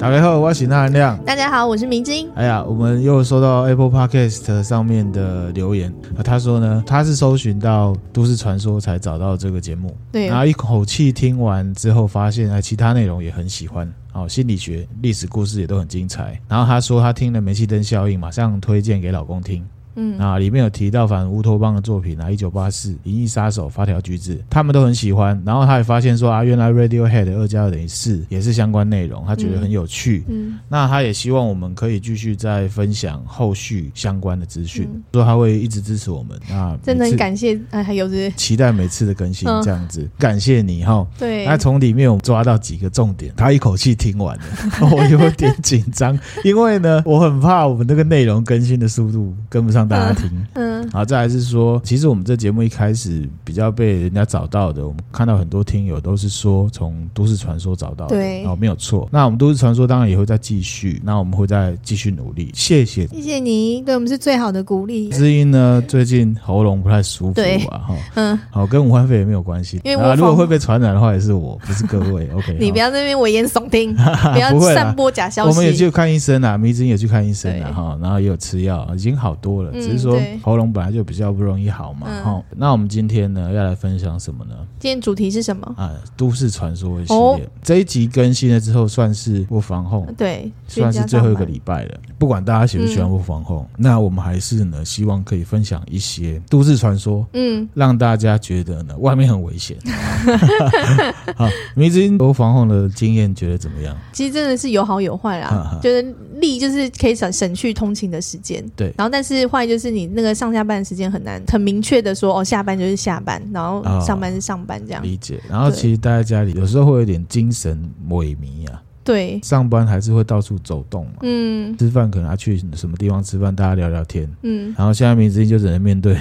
大家好，我是那含亮。大家好，我是明晶。哎呀，我们又收到 Apple Podcast 上面的留言，他说呢，他是搜寻到都市传说才找到这个节目，对，然后一口气听完之后，发现哎，其他内容也很喜欢，哦，心理学、历史故事也都很精彩。然后他说他听了煤气灯效应，马上推荐给老公听。嗯啊，里面有提到反乌托邦的作品啊，一九八四、银翼杀手、发条橘子，他们都很喜欢。然后他也发现说啊，原来 Radiohead 二加二等于四也是相关内容，他觉得很有趣。嗯，嗯那他也希望我们可以继续再分享后续相关的资讯，嗯、说他会一直支持我们。啊，真的很感谢，哎，还有这期待每次的更新这样子，嗯、感谢你哈。对，那从里面我们抓到几个重点，他一口气听完了，我有点紧张，因为呢，我很怕我们那个内容更新的速度跟不上大家听。嗯好，再来是说，其实我们这节目一开始比较被人家找到的，我们看到很多听友都是说从都市传说找到的，对，哦，没有错。那我们都市传说当然也会再继续，那我们会再继续努力。谢谢，谢谢你，对我们是最好的鼓励。知音呢，最近喉咙不太舒服啊，哈，嗯，好，跟武汉肺炎没有关系，因为啊，如果会被传染的话，也是我，不是各位。OK，你不要在那边危言耸听，不要散播假消息。我们也去看医生啊，迷之音也去看医生了哈，然后也有吃药，已经好多了，只是说喉咙本来就比较不容易好嘛，哈、嗯。那我们今天呢要来分享什么呢？今天主题是什么？啊，都市传说系列。哦、这一集更新了之后，算是不防控，对，算是最后一个礼拜了。不管大家喜不喜欢不防控，嗯、那我们还是呢希望可以分享一些都市传说，嗯，让大家觉得呢外面很危险。好，迷之音不防控的经验觉得怎么样？其实真的是有好有坏啦。觉得利就是可以省省去通勤的时间，对。然后但是坏就是你那个上下班的时间很难很明确的说哦，下班就是下班，然后上班是上班这样。哦、理解。然后其实待在家里有时候会有点精神萎靡啊。对。上班还是会到处走动嘛。嗯。吃饭可能要去什么地方吃饭，大家聊聊天。嗯。然后现在迷之音就只能面对。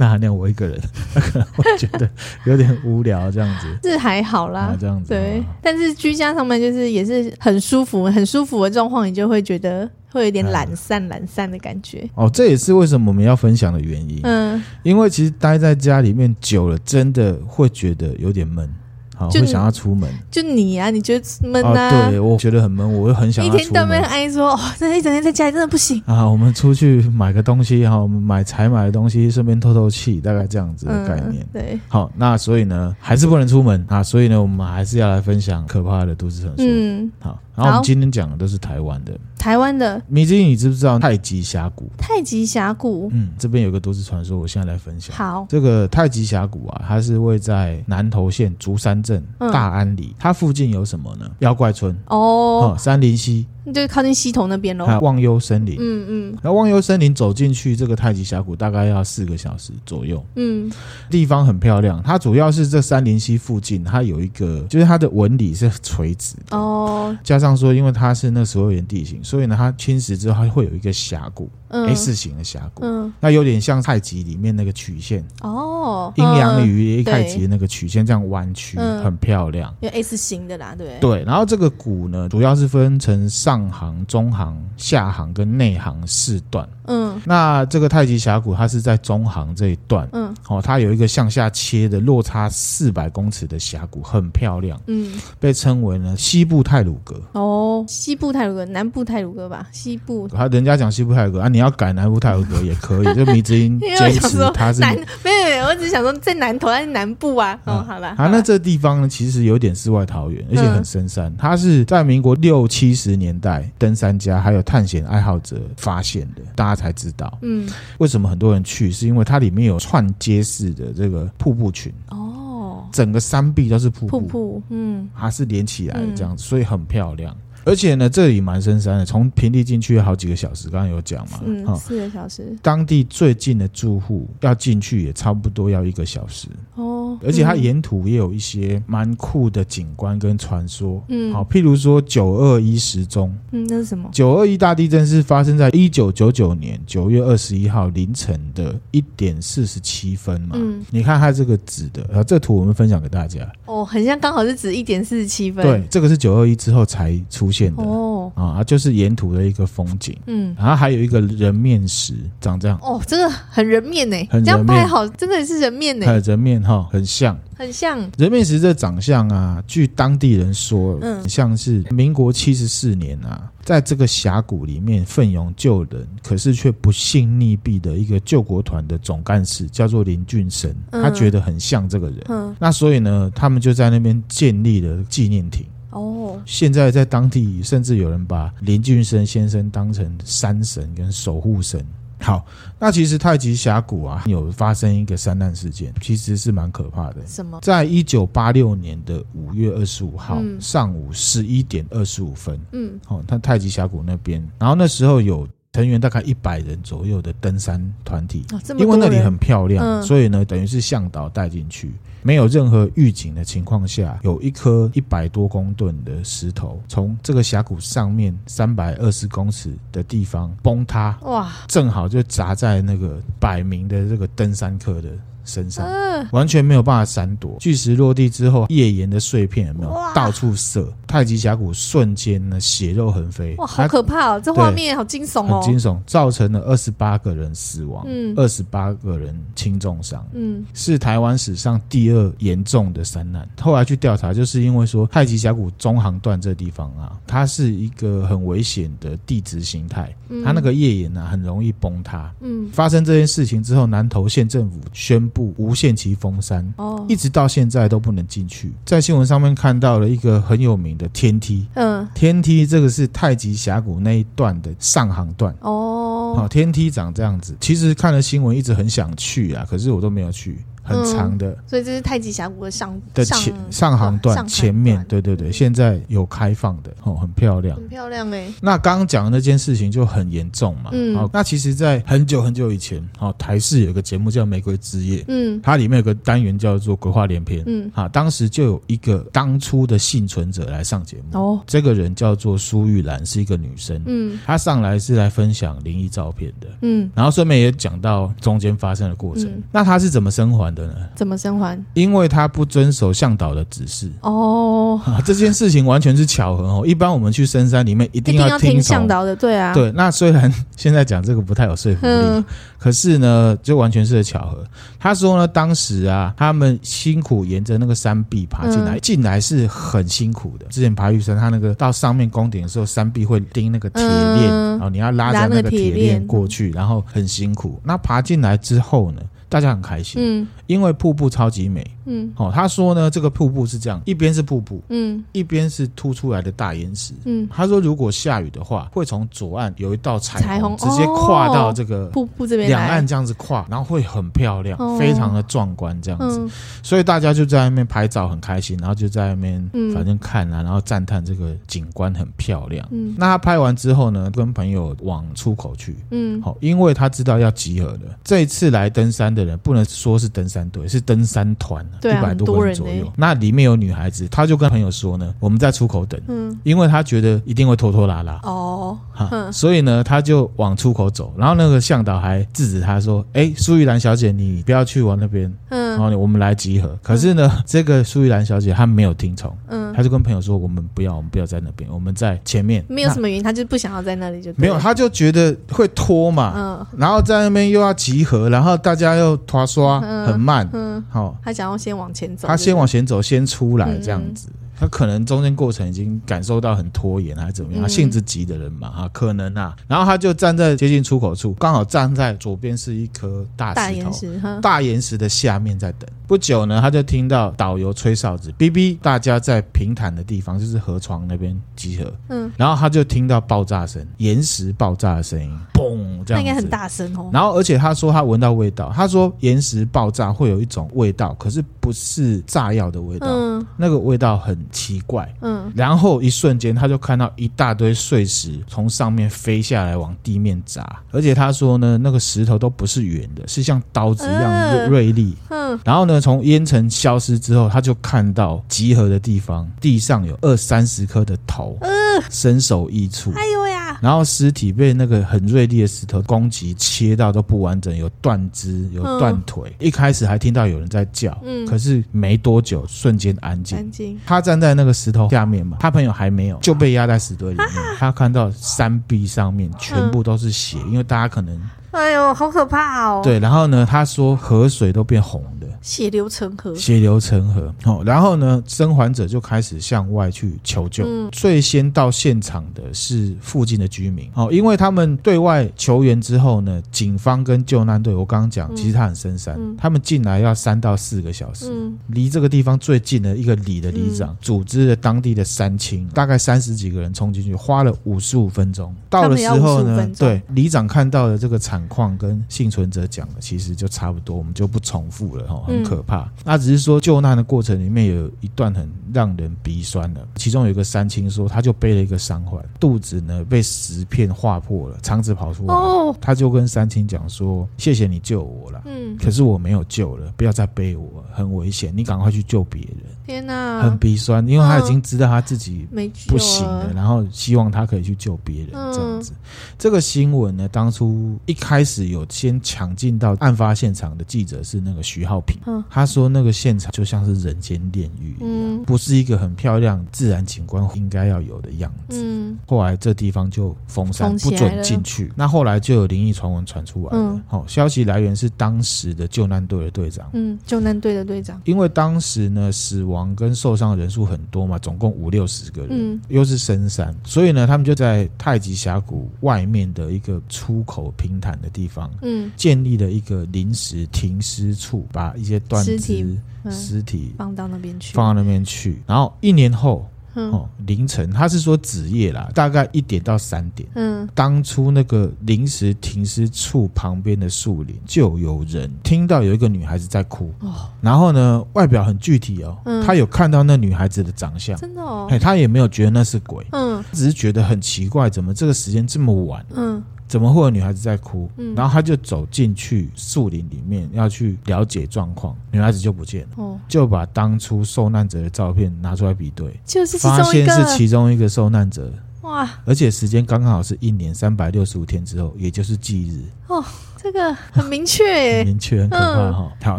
那还那我一个人，他可能会觉得有点无聊，这样子。是还好啦，这样子。对，但是居家上班就是也是很舒服、很舒服的状况，你就会觉得会有点懒散、懒散的感觉。哦，这也是为什么我们要分享的原因。嗯，因为其实待在家里面久了，真的会觉得有点闷。好，会想要出门，就你啊，你觉得闷啊？对，我觉得很闷，我会很想要出门。一天到晚爱说，哦，这一整天在家里真的不行啊。我们出去买个东西，哈，我们买采买的东西，顺便透透气，大概这样子的概念。对，好，那所以呢，还是不能出门啊，所以呢，我们还是要来分享可怕的都市传说。嗯，好。然后我们今天讲的都是台湾的，台湾的。迷之音，你知不知道太极峡谷？太极峡谷，嗯，这边有个都市传说，我现在来分享。好，这个太极峡谷啊，它是位在南投县竹山镇大安里，它附近有什么呢？妖怪村哦，山林溪。就靠近溪头那边喽，忘忧森林。嗯嗯，那忘忧森林走进去这个太极峡谷大概要四个小时左右。嗯，地方很漂亮，它主要是这三林溪附近，它有一个，就是它的纹理是垂直的哦，加上说因为它是那所有岩地形，所以呢它侵蚀之后它会有一个峡谷。S 型的峡谷，嗯，那有点像太极里面那个曲线哦，阴阳鱼太极的那个曲线这样弯曲，很漂亮，有 S 型的啦，对对。然后这个谷呢，主要是分成上行、中行、下行跟内行四段。嗯，那这个太极峡谷它是在中行这一段，嗯，哦，它有一个向下切的落差四百公尺的峡谷，很漂亮，嗯，被称为呢西部泰鲁格。哦，西部泰鲁格，南部泰鲁格吧？西部，他人家讲西部泰鲁格啊，你要改南部太和阁也可以，就迷之音坚持它是南，没有没有，我只是想说在南投还是南部啊？哦，好吧。啊，那这地方呢，其实有点世外桃源，而且很深山，它是在民国六七十年代登山家还有探险爱好者发现的，大家。才知道，嗯，为什么很多人去？是因为它里面有串街式的这个瀑布群哦，整个山壁都是瀑布，瀑布，嗯，它是连起来的这样子，所以很漂亮。而且呢，这里蛮深山的，从平地进去要好几个小时。刚刚有讲嘛，嗯，四个小时。当地最近的住户要进去也差不多要一个小时哦。而且它沿途也有一些蛮酷的景观跟传说，嗯，好，譬如说九二一时钟，嗯，那是什么？九二一大地震是发生在一九九九年九月二十一号凌晨的一点四十七分嘛，嗯，你看它这个指的，啊，这图我们分享给大家，哦，很像刚好是指一点四十七分，对，这个是九二一之后才出现的，哦，啊，就是沿途的一个风景，嗯，然后还有一个人面石长这样，哦，真的很人面呢，很人面，这样拍好，真的是人面呢，很人面哈，很。像，很像。人面石这长相啊，据当地人说，嗯，像是民国七十四年啊，在这个峡谷里面奋勇救人，可是却不幸溺毙的一个救国团的总干事，叫做林俊生，他觉得很像这个人，嗯，那所以呢，他们就在那边建立了纪念亭。哦，现在在当地甚至有人把林俊生先生当成山神跟守护神。好，那其实太极峡谷啊，有发生一个山难事件，其实是蛮可怕的。什么？在一九八六年的五月二十五号、嗯、上午十一点二十五分，嗯，哦，他太极峡谷那边，然后那时候有。成员大概一百人左右的登山团体，哦，因为那里很漂亮，嗯、所以呢，等于是向导带进去，没有任何预警的情况下，有一颗一百多公吨的石头从这个峡谷上面三百二十公尺的地方崩塌，哇，正好就砸在那个百名的这个登山客的身上，完全没有办法闪躲。巨石落地之后，页岩的碎片有没有？到处射？太极峡谷瞬间呢，血肉横飞，哇，好可怕哦！这画面好惊悚哦，很惊悚，造成了二十八个人死亡，嗯，二十八个人轻重伤，嗯，是台湾史上第二严重的山难。后来去调查，就是因为说太极峡谷中航段这地方啊，它是一个很危险的地质形态，它那个页岩呢很容易崩塌，嗯，发生这件事情之后，南投县政府宣布无限期封山，哦，一直到现在都不能进去。在新闻上面看到了一个很有名的天梯，嗯，天梯这个是太极峡谷那一段的上行段哦，好，天梯长这样子。其实看了新闻，一直很想去啊，可是我都没有去。很长的、嗯，所以这是太极峡谷的上的前上行段前面，对对对，现在有开放的哦，很漂亮，很漂亮哎、欸。那刚刚讲的那件事情就很严重嘛，嗯，好，那其实，在很久很久以前，哦，台视有个节目叫《玫瑰之夜》，嗯，它里面有个单元叫做《鬼话连篇》，嗯，啊，当时就有一个当初的幸存者来上节目，哦，这个人叫做苏玉兰，是一个女生，嗯，她上来是来分享灵异照片的，嗯，然后顺便也讲到中间发生的过程，嗯、那她是怎么生还的？怎么生还？因为他不遵守向导的指示哦、啊，这件事情完全是巧合哦。一般我们去深山里面一定要听向导的，对啊，对。那虽然现在讲这个不太有说服力，嗯、可是呢，就完全是个巧合。他说呢，当时啊，他们辛苦沿着那个山壁爬进来，嗯、进来是很辛苦的。之前爬玉山，他那个到上面攻顶的时候，山壁会钉那个铁链，然后你要拉着那个铁链过去，然后很辛苦。那爬进来之后呢？大家很开心，嗯，因为瀑布超级美，嗯，哦，他说呢，这个瀑布是这样，一边是瀑布，嗯，一边是凸出来的大岩石，嗯，他说如果下雨的话，会从左岸有一道彩虹，直接跨到这个瀑布这边，两岸这样子跨，然后会很漂亮，非常的壮观这样子，所以大家就在那边拍照很开心，然后就在那边反正看啊，然后赞叹这个景观很漂亮，嗯，那他拍完之后呢，跟朋友往出口去，嗯，好，因为他知道要集合了，这一次来登山的人不能说是登山队，是登山团，一百多个人左右。那里面有女孩子，他就跟朋友说呢，我们在出口等，嗯，因为他觉得一定会拖拖拉拉哦，哈，所以呢，他就往出口走。然后那个向导还制止他说：“哎，苏玉兰小姐，你不要去往那边，嗯，然后我们来集合。”可是呢，这个苏玉兰小姐她没有听从，嗯，他就跟朋友说：“我们不要，我们不要在那边，我们在前面。”没有什么原因，他就不想要在那里，就没有，他就觉得会拖嘛，嗯，然后在那边又要集合，然后大家又拖。刷很慢，嗯，好，他想要先往前走，他先往前走，先出来这样子。他可能中间过程已经感受到很拖延还是怎么样，他性子急的人嘛，哈，可能啊。然后他就站在接近出口处，刚好站在左边是一颗大石头，大岩石的下面在等。不久呢，他就听到导游吹哨子，哔哔，大家在平坦的地方，就是河床那边集合。嗯，然后他就听到爆炸声，岩石爆炸的声音，嘣，这样应该很大声哦。然后而且他说他闻到味道，他说岩石爆炸会有一种味道，可是不是炸药的味道，嗯，那个味道很。奇怪，嗯，然后一瞬间他就看到一大堆碎石从上面飞下来往地面砸，而且他说呢，那个石头都不是圆的，是像刀子一样锐利，嗯，然后呢，从烟尘消失之后，他就看到集合的地方地上有二三十颗的头，呃，身首异处，哎呦呀，然后尸体被那个很锐利的石头攻击切到都不完整，有断肢，有断腿，一开始还听到有人在叫，嗯，可是没多久瞬间安静，安静，他站在那个石头下面嘛，他朋友还没有就被压在石堆里面。他看到山壁上面全部都是血，因为大家可能，哎呦，好可怕哦。对，然后呢，他说河水都变红的，血流成河，血流成河。哦，然后呢，生还者就开始向外去求救。嗯、最先到现场的是附近的居民。哦，因为他们对外求援之后呢，警方跟救难队，我刚刚讲，其实他很深山，嗯、他们进来要三到四个小时。嗯、离这个地方最近的一个里的里长，嗯、组织了当地的山青，大概三十几个人冲进去，花了五十五分钟。到的时候呢，对里长看到的这个惨况跟幸存者讲的，其实就差不多，我们就不重复了哈，很可怕。那、嗯、只是说救难的过程里面有一段很让人鼻酸的，其中有一个三清说，他就背了一个伤患，肚子呢被石片划破了，肠子跑出来，哦、他就跟三清讲说：“谢谢你救我了，嗯，可是我没有救了，不要再背我，很危险，你赶快去救别人。”天哪，很鼻酸，因为他已经知道他自己不行了，然后希望他可以去救别人这样子。这个新闻呢，当初一开始有先抢进到案发现场的记者是那个徐浩平，他说那个现场就像是人间炼狱一样，不是一个很漂亮自然景观应该要有的样子。后来这地方就封山，不准进去。那后来就有灵异传闻传出来了，好，消息来源是当时的救难队的队长，嗯，救难队的队长，因为当时呢死亡跟受伤的人数很多嘛，总共五六十个人，又是深山，所以呢他们就在太极峡谷外面的一个出口平坦的地方，嗯，建立了一个临时停尸处，把一些断肢尸体、嗯、尸体放到那边去，放到那边去。然后一年后，嗯、哦，凌晨，他是说子夜啦，大概一点到三点，嗯，当初那个临时停尸处旁边的树林，就有人听到有一个女孩子在哭，哦，然后呢，外表很具体哦，嗯、他有看到那女孩子的长相，真的哦，哎，他也没有觉得那是鬼，嗯，只是觉得很奇怪，怎么这个时间这么晚，嗯。怎么会有女孩子在哭？嗯，然后他就走进去树林里面，要去了解状况，女孩子就不见了。哦，就把当初受难者的照片拿出来比对，就是发现是其中一个受难者。哇！而且时间刚刚好是一年三百六十五天之后，也就是忌日。哦。这个很明确，很明确，很可怕哈。嗯、好，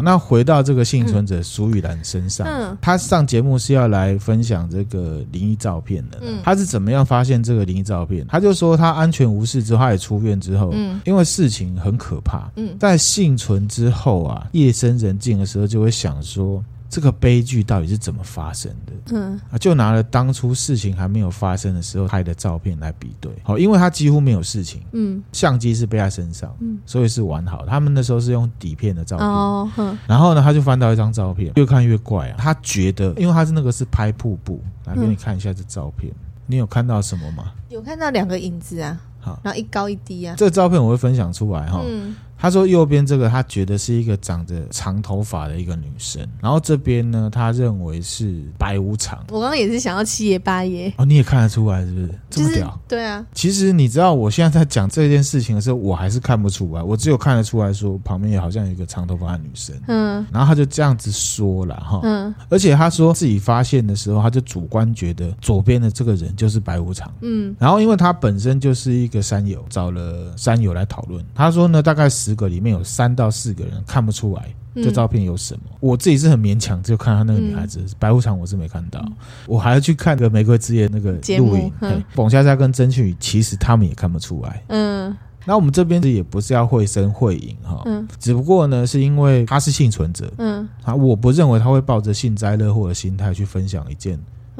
那回到这个幸存者苏雨兰身上，嗯、他上节目是要来分享这个灵异照片的。嗯，他是怎么样发现这个灵异照片？他就说他安全无事之后，他也出院之后，嗯，因为事情很可怕，嗯，在幸存之后啊，夜深人静的时候，就会想说。这个悲剧到底是怎么发生的？嗯啊，就拿了当初事情还没有发生的时候拍的照片来比对。好，因为他几乎没有事情，嗯，相机是背在身上，嗯，所以是完好。他们那时候是用底片的照片，哦，然后呢，他就翻到一张照片，越看越怪啊。他觉得，因为他是那个是拍瀑布，来给你看一下这照片，你有看到什么吗？有看到两个影子啊，好，然后一高一低啊。这个照片我会分享出来哈。嗯他说右边这个，他觉得是一个长着长头发的一个女生，然后这边呢，他认为是白无常。我刚刚也是想要七爷八爷哦，你也看得出来是不是？这么屌？对啊。其实你知道，我现在在讲这件事情的时候，我还是看不出来，我只有看得出来说旁边也好像有一个长头发的女生。嗯。然后他就这样子说了哈。嗯。而且他说自己发现的时候，他就主观觉得左边的这个人就是白无常。嗯。然后因为他本身就是一个山友，找了山友来讨论。他说呢，大概十。十个里面有三到四个人看不出来这照片有什么，嗯、我自己是很勉强，就看他那个女孩子、嗯、白无常，我是没看到，嗯、我还要去看个玫瑰之夜那个录影，龚夏夏跟曾庆宇其实他们也看不出来，嗯，那我们这边也不是要会声会影哈，嗯，只不过呢是因为他是幸存者，嗯，啊，我不认为他会抱着幸灾乐祸的心态去分享一件。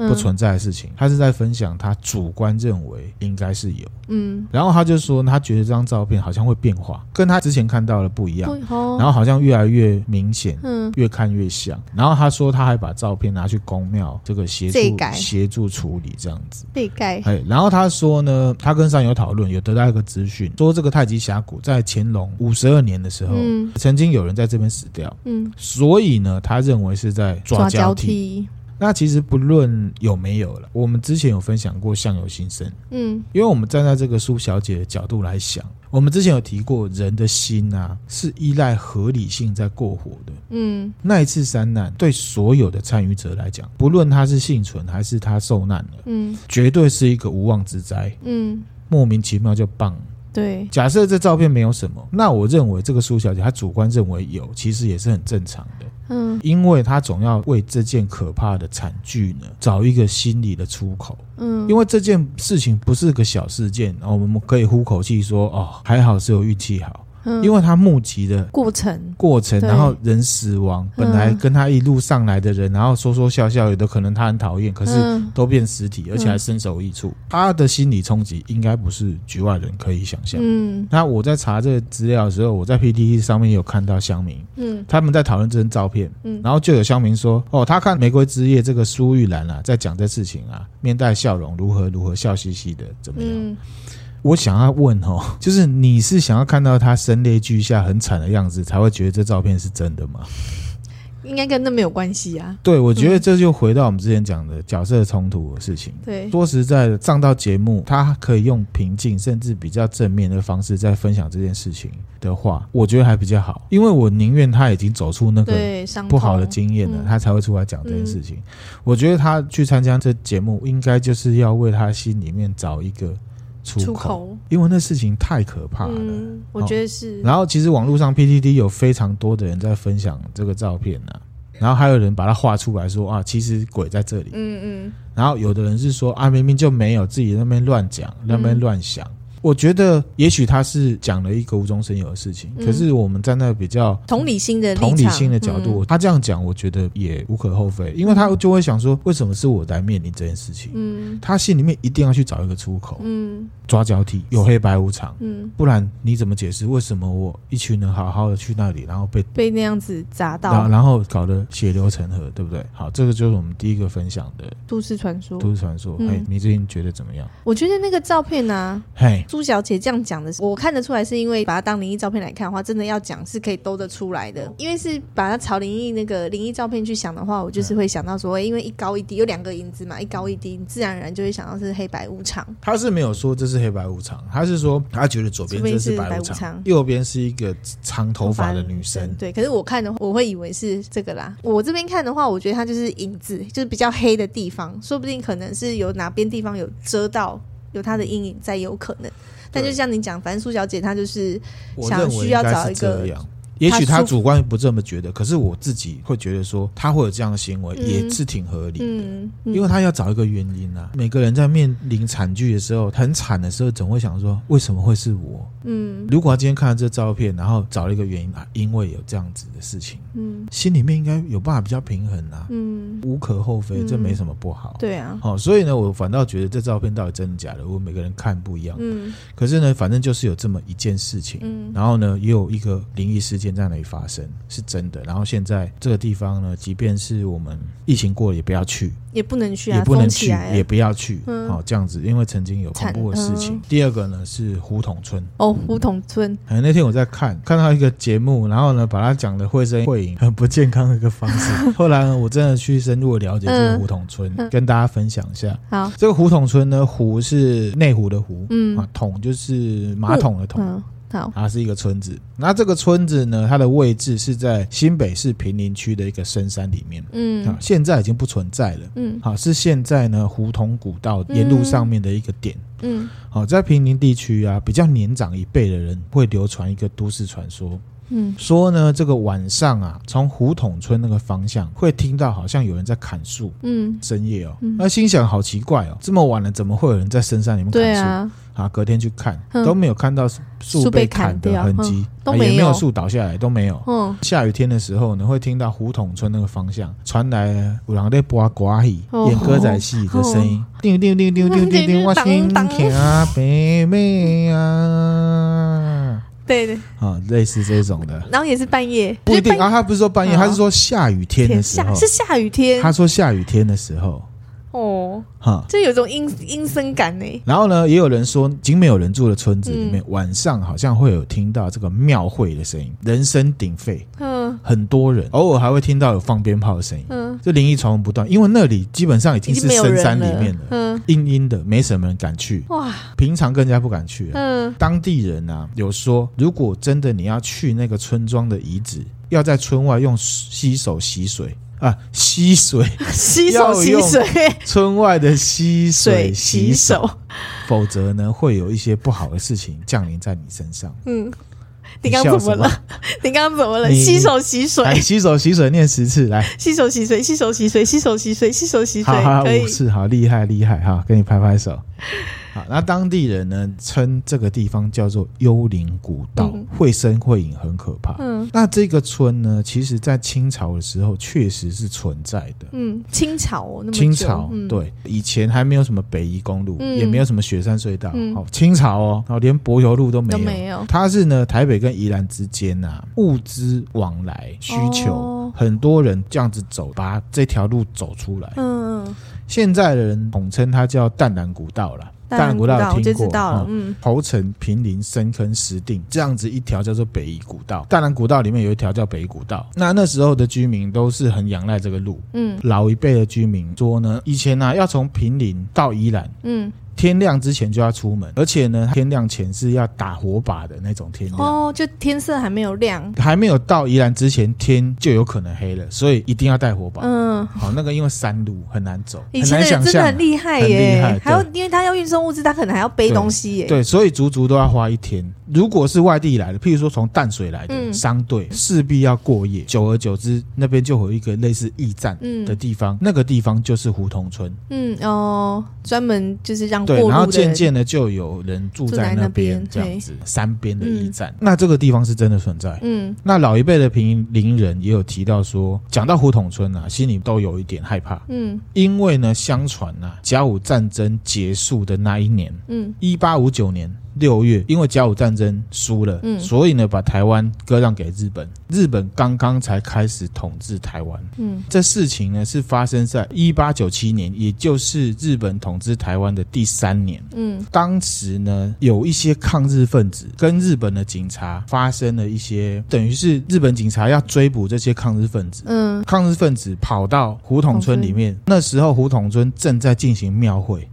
不存在的事情，他是在分享他主观认为应该是有，嗯，然后他就说他觉得这张照片好像会变化，跟他之前看到的不一样，然后好像越来越明显，嗯，越看越像。然后他说他还把照片拿去宫庙这个协助协助处理这样子，被盖。哎，然后他说呢，他跟山友讨论，有得到一个资讯，说这个太极峡谷在乾隆五十二年的时候，嗯，曾经有人在这边死掉，嗯，所以呢，他认为是在抓交替。那其实不论有没有了，我们之前有分享过相由心生，嗯，因为我们站在这个苏小姐的角度来想，我们之前有提过，人的心啊是依赖合理性在过活的，嗯，那一次山难对所有的参与者来讲，不论他是幸存还是他受难了，嗯，绝对是一个无妄之灾，嗯，莫名其妙就棒。对，假设这照片没有什么，那我认为这个苏小姐她主观认为有，其实也是很正常的。嗯，因为他总要为这件可怕的惨剧呢找一个心理的出口。嗯，因为这件事情不是个小事件，然后我们可以呼口气说哦，还好是有运气好。嗯、因为他募集的过程，过程，然后人死亡，本来跟他一路上来的人，然后说说笑笑，有的可能他很讨厌，可是都变尸体，而且还身首异处，嗯、他的心理冲击应该不是局外人可以想象。嗯，那我在查这个资料的时候，我在 PTT 上面有看到乡民，嗯，他们在讨论这张照片，嗯，然后就有乡民说，哦，他看《玫瑰之夜》这个苏玉兰啊，在讲这事情啊，面带笑容，如何如何笑嘻嘻的，怎么样？嗯我想要问哦，就是你是想要看到他声泪俱下很惨的样子，才会觉得这照片是真的吗？应该跟那没有关系啊。对，我觉得这就回到我们之前讲的角色冲突的事情。对，说实在的，上到节目，他可以用平静甚至比较正面的方式在分享这件事情的话，我觉得还比较好。因为我宁愿他已经走出那个不好的经验了，他才会出来讲这件事情。我觉得他去参加这节目，应该就是要为他心里面找一个。出口，出口，因为那事情太可怕了。嗯，我觉得是。然后，其实网络上 PTT 有非常多的人在分享这个照片呢、啊，然后还有人把它画出来说啊，其实鬼在这里。嗯嗯。然后有的人是说啊，明明就没有，自己那边乱讲，那边乱想。嗯我觉得也许他是讲了一个无中生有的事情，嗯、可是我们站在比较同理心的同理心的角度，嗯、他这样讲，我觉得也无可厚非，因为他就会想说，为什么是我来面临这件事情？嗯，他心里面一定要去找一个出口。嗯，抓交替有黑白无常。嗯，不然你怎么解释为什么我一群人好好的去那里，然后被被那样子砸到，然后，然后搞得血流成河，对不对？好，这个就是我们第一个分享的都市传说。都市传说，哎、嗯，你最近觉得怎么样？我觉得那个照片呢、啊，嘿。朱小姐这样讲的，我看得出来，是因为把它当灵异照片来看的话，真的要讲是可以兜得出来的。因为是把它朝灵异那个灵异照片去想的话，我就是会想到说，因为一高一低有两个影子嘛，一高一低，自然而然就会想到是黑白无常。他是没有说这是黑白无常，他是说他觉得左边这是白无常，右边是一个长头发的女生。对，可是我看的话，我会以为是这个啦。我这边看的话，我觉得它就是影子，就是比较黑的地方，说不定可能是有哪边地方有遮到。有他的阴影在，有可能，但就像你讲，反正苏小姐她就是想需要找一个。也许他主观不这么觉得，可是我自己会觉得说他会有这样的行为也是挺合理的，嗯嗯、因为他要找一个原因啊。每个人在面临惨剧的时候，很惨的时候，总会想说为什么会是我？嗯，如果他今天看到这照片，然后找了一个原因啊，因为有这样子的事情，嗯，心里面应该有办法比较平衡啊，嗯，无可厚非，这没什么不好。对啊，好，所以呢，我反倒觉得这照片到底真的假的，我每个人看不一样，嗯，可是呢，反正就是有这么一件事情，嗯，然后呢，也有一个灵异事件。在那里发生是真的，然后现在这个地方呢，即便是我们疫情过了，也不要去，也不能去啊，也不能去，也不要去，嗯、哦，这样子，因为曾经有恐怖的事情。嗯、第二个呢是胡同村哦，胡同村。哎，那天我在看，看到一个节目，然后呢，把它讲的绘声绘影，很不健康的一个方式。后来呢，我真的去深入的了解这个胡同村，嗯、跟大家分享一下。好，这个胡同村呢，胡是内湖的湖，嗯，啊，桶就是马桶的桶。嗯它是一个村子，那这个村子呢，它的位置是在新北市平林区的一个深山里面，嗯，啊，现在已经不存在了，嗯，好，是现在呢，胡同古道沿路上面的一个点，嗯，好，在平林地区啊，比较年长一辈的人会流传一个都市传说。嗯，说呢，这个晚上啊，从胡同村那个方向会听到好像有人在砍树。嗯，深夜哦，那心想好奇怪哦，这么晚了怎么会有人在深山里面砍树？啊，啊，隔天去看都没有看到树被砍的痕迹，也没有树倒下来都没有。嗯，下雨天的时候呢，会听到胡同村那个方向传来有人在播歌戏、演歌仔戏的声音，叮叮叮叮叮叮叮，我心疼啊，妹妹啊。对对。啊，类似这种的，然后也是半夜，不一定啊。他不是说半夜，他是说下雨天的时候，是下雨天。他说下雨天的时候，哦，哈，就有种阴阴森感呢。然后呢，也有人说，仅没有人住的村子里面，晚上好像会有听到这个庙会的声音，人声鼎沸，嗯，很多人，偶尔还会听到有放鞭炮的声音，嗯，这灵异传闻不断，因为那里基本上已经是深山里面了，嗯。阴阴的，没什么人敢去。哇，平常更加不敢去了。嗯，当地人啊，有说，如果真的你要去那个村庄的遗址，要在村外用洗手洗水啊，溪水，洗手洗水，村外的溪水洗手，否则呢，会有一些不好的事情降临在你身上。嗯。你刚刚怎么了？你刚刚怎么了？洗手洗水，洗手洗水，念十次来。洗手洗水，洗手洗水，洗手洗水，洗手洗水。好，好，五次，好厉害厉害哈！给你拍拍手。好，那当地人呢称这个地方叫做幽灵古道，嗯、会声会影，很可怕。嗯，那这个村呢，其实在清朝的时候确实是存在的。嗯，清朝哦，那么清朝、嗯、对，以前还没有什么北宜公路，嗯、也没有什么雪山隧道。好、嗯，清朝哦，哦，连柏油路都没有。没有。它是呢，台北跟宜兰之间呐、啊，物资往来需求。哦很多人这样子走，把这条路走出来。嗯，现在的人统称它叫淡兰古道了。淡兰古道有听过？知道了。嗯，侯城、平林、深坑、石定这样子一条叫做北宜古道。大南古道里面有一条叫北宜古道。那那时候的居民都是很仰赖这个路。嗯，老一辈的居民说呢，以前呢、啊、要从平林到宜兰。嗯。天亮之前就要出门，而且呢，天亮前是要打火把的那种天亮哦，就天色还没有亮，还没有到宜兰之前，天就有可能黑了，所以一定要带火把。嗯，好，那个因为山路很难走，很难想象，真的很厉害耶，很害，还要因为他要运送物资，他可能还要背东西耶，对，所以足足都要花一天。如果是外地来的，譬如说从淡水来的商队，势必要过夜。久而久之，那边就有一个类似驿站的地方，那个地方就是胡同村。嗯哦，专门就是让对，然后渐渐的就有人住在那边，这样子山边的驿站。那这个地方是真的存在。嗯，那老一辈的平林人也有提到说，讲到胡同村啊，心里都有一点害怕。嗯，因为呢，相传啊，甲午战争结束的那一年，嗯，一八五九年。六月，因为甲午战争输了，嗯，所以呢，把台湾割让给日本。日本刚刚才开始统治台湾，嗯，这事情呢是发生在一八九七年，也就是日本统治台湾的第三年，嗯，当时呢有一些抗日分子跟日本的警察发生了一些，等于是日本警察要追捕这些抗日分子，嗯，抗日分子跑到胡同村里面，那时候胡同村正在进行庙会。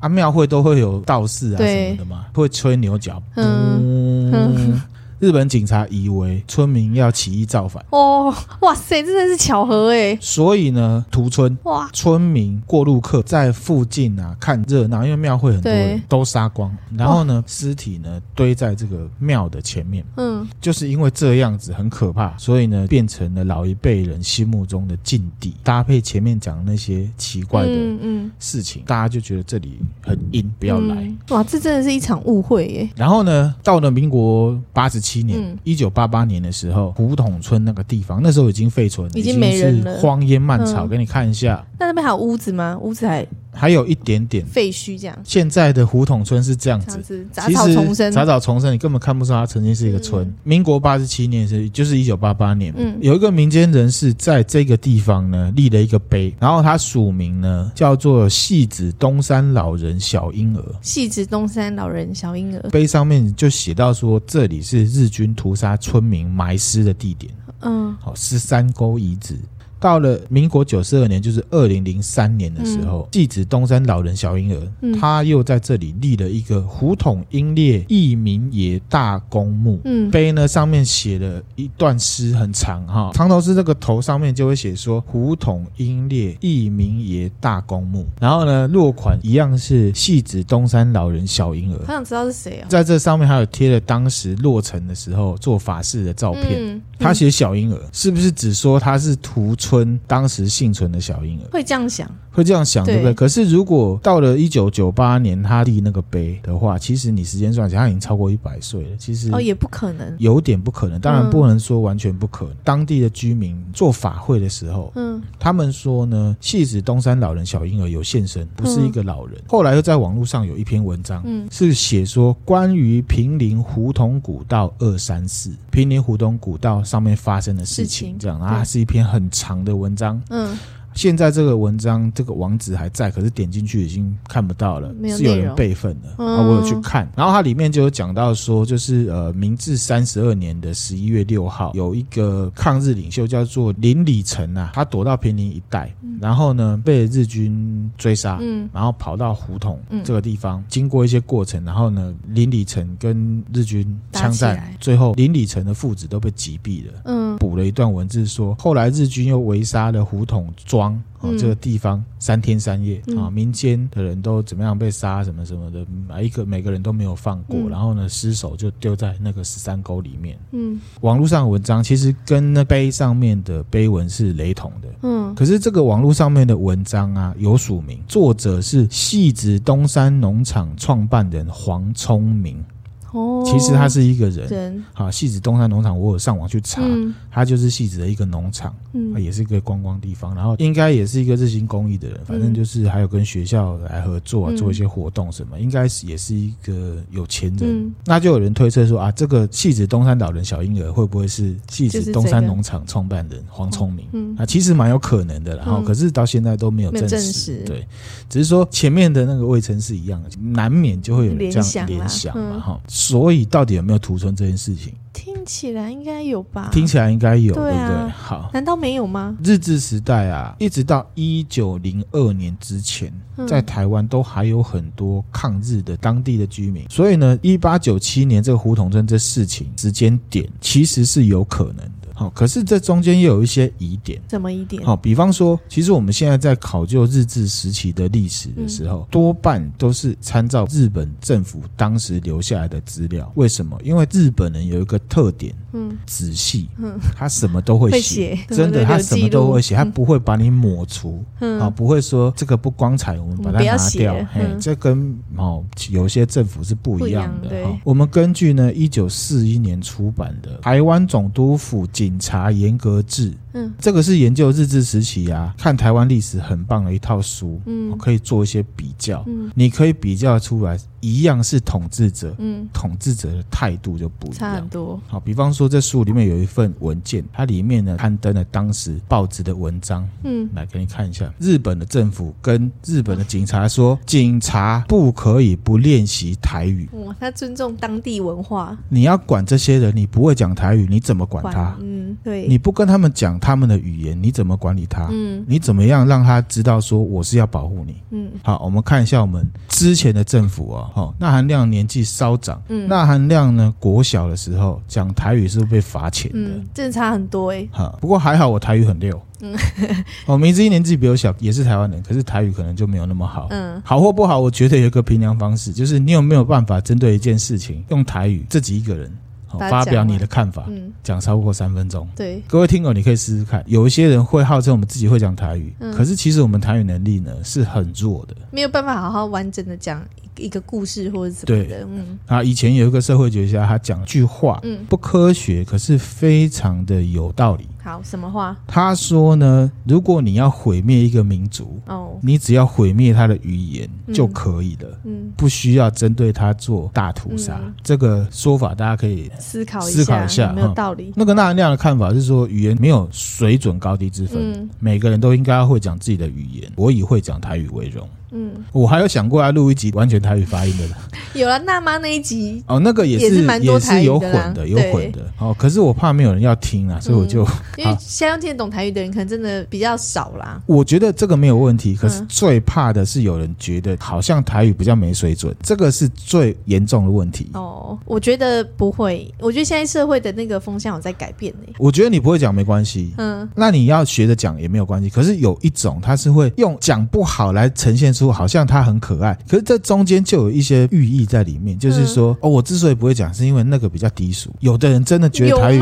啊，庙会都会有道士啊什么的嘛，会吹牛角。嗯。嗯日本警察以为村民要起义造反哦，哇塞，真的是巧合哎！所以呢，屠村哇，村民过路客在附近啊看热闹，因为庙会很多人都杀光，然后呢，尸体呢堆在这个庙的前面，嗯，就是因为这样子很可怕，所以呢变成了老一辈人心目中的禁地。搭配前面讲的那些奇怪的嗯事情，大家就觉得这里很阴，不要来。哇，这真的是一场误会耶！然后呢，到了民国八十七年，一九八八年的时候，胡同村那个地方，那时候已经废村，已经没人了，荒烟蔓草。给你看一下，那那边还有屋子吗？屋子还。还有一点点废墟，这样。现在的胡同村是这样子，杂草丛生，杂草丛生，你根本看不出它曾经是一个村。民国八十七年是，就是一九八八年，嗯，有一个民间人士在这个地方呢立了一个碑，然后他署名呢叫做戏子东山老人小婴儿。戏子东山老人小婴儿碑上面就写到说，这里是日军屠杀村民埋尸的地点。嗯，好，十三沟遗址。到了民国九十二年，就是二零零三年的时候，汐止、嗯、东山老人小婴儿，嗯、他又在这里立了一个胡统英烈义民爷大公墓。嗯，碑呢上面写了一段诗，很长哈，长头诗这个头上面就会写说胡统英烈义民爷大公墓。然后呢，落款一样是戏子东山老人小婴儿。好想知道是谁啊？在这上面还有贴了当时落成的时候做法事的照片。他写小婴儿，是不是只说他是屠村当时幸存的小婴儿，会这样想，会这样想，对不对？可是如果到了一九九八年他立那个碑的话，其实你时间算起来，他已经超过一百岁了。其实哦，也不可能，有点不可能。当然不能说完全不可能。当地的居民做法会的时候，嗯，他们说呢，汐止东山老人小婴儿有现身，不是一个老人。后来又在网络上有一篇文章，嗯，是写说关于平林胡同古道二三四，平林胡同古道上面发生的事情，这样啊，是一篇很长的文章。嗯，现在这个文章这个网址还在，可是点进去已经看不到了，是有人备份的啊。我有去看，然后它里面就有讲到说，就是呃，明治三十二年的十一月六号，有一个抗日领袖叫做林礼成啊，他躲到平宁一带，然后呢被日军追杀，嗯，然后跑到胡同这个地方，经过一些过程，然后呢林礼成跟日军枪战，最后林礼成的父子都被击毙了，嗯。补了一段文字说，后来日军又围杀了胡同庄啊这个地方三天三夜啊，民间的人都怎么样被杀什么什么的，每一个每个人都没有放过，然后呢尸首就丢在那个十三沟里面。嗯，网络上的文章其实跟那碑上面的碑文是雷同的。嗯，可是这个网络上面的文章啊，有署名，作者是戏子东山农场创办人黄聪明。哦，其实他是一个人，好，戏子东山农场，我有上网去查，他就是戏子的一个农场，嗯，也是一个观光地方，然后应该也是一个热心公益的人，反正就是还有跟学校来合作做一些活动什么，应该是也是一个有钱人，那就有人推测说啊，这个戏子东山老人小婴儿会不会是戏子东山农场创办人黄聪明？嗯，啊，其实蛮有可能的，然后可是到现在都没有证实，对，只是说前面的那个未曾是一样的，难免就会有这样联想嘛，哈。所以到底有没有屠村这件事情？听起来应该有吧？听起来应该有，对，啊、对不对？好，难道没有吗？日治时代啊，一直到一九零二年之前，嗯、在台湾都还有很多抗日的当地的居民。所以呢，一八九七年这个胡同镇这事情时间点，其实是有可能的。好，可是这中间又有一些疑点。什么疑点？好，比方说，其实我们现在在考究日治时期的历史的时候，嗯、多半都是参照日本政府当时留下来的资料。为什么？因为日本人有一个特点，嗯，仔细，嗯，他什么都会写，真的，他什么都会写，他不会把你抹除，嗯，啊，不会说这个不光彩，我们把它拿掉。嘿，这跟哦有些政府是不一样的。哈，我们根据呢一九四一年出版的《台湾总督府警》警察严格制。嗯，这个是研究日治时期啊，看台湾历史很棒的一套书，嗯，可以做一些比较，嗯，你可以比较出来，一样是统治者，嗯，统治者的态度就不一样，差很多。好，比方说这书里面有一份文件，它里面呢刊登了当时报纸的文章，嗯，来给你看一下，日本的政府跟日本的警察说，警察不可以不练习台语，哇，他尊重当地文化，你要管这些人，你不会讲台语，你怎么管他？嗯，对，你不跟他们讲。他们的语言你怎么管理他？嗯，你怎么样让他知道说我是要保护你？嗯，好，我们看一下我们之前的政府啊，哈，那含量年纪稍长，嗯，那含量呢国小的时候讲台语是被罚钱的？嗯，真的差很多哎、欸。哈，不过还好我台语很溜。嗯，哦，明知一年纪比我小，也是台湾人，可是台语可能就没有那么好。嗯，好或不好，我觉得有一个评量方式，就是你有没有办法针对一件事情用台语自己一个人。发表你的看法，嗯，讲超过三分钟。对，各位听友，你可以试试看。有一些人会号称我们自己会讲台语，嗯，可是其实我们台语能力呢是很弱的，没有办法好好完整的讲一个故事或者怎么的。嗯，啊，以前有一个社会学家，他讲句话，嗯，不科学，可是非常的有道理。好，什么话？他说呢，如果你要毁灭一个民族，哦，你只要毁灭他的语言就可以了，嗯，不需要针对他做大屠杀。嗯、这个说法大家可以思考一下，思考一下，有没有道理？那个纳含亮的看法是说，语言没有水准高低之分，嗯、每个人都应该会讲自己的语言。我以会讲台语为荣。嗯，我还有想过要录一集完全台语发音的了。有了娜妈那一集哦，那个也是也是蛮多台语的，也是有混的，有混的。哦，可是我怕没有人要听啊，所以我就因为现在听得懂台语的人可能真的比较少啦。我觉得这个没有问题，可是最怕的是有人觉得好像台语比较没水准，这个是最严重的问题。哦，我觉得不会，我觉得现在社会的那个风向有在改变呢。我觉得你不会讲没关系，嗯，那你要学着讲也没有关系。可是有一种他是会用讲不好来呈现。出好像他很可爱，可是这中间就有一些寓意在里面，就是说、嗯、哦，我之所以不会讲，是因为那个比较低俗。有的人真的觉得台语，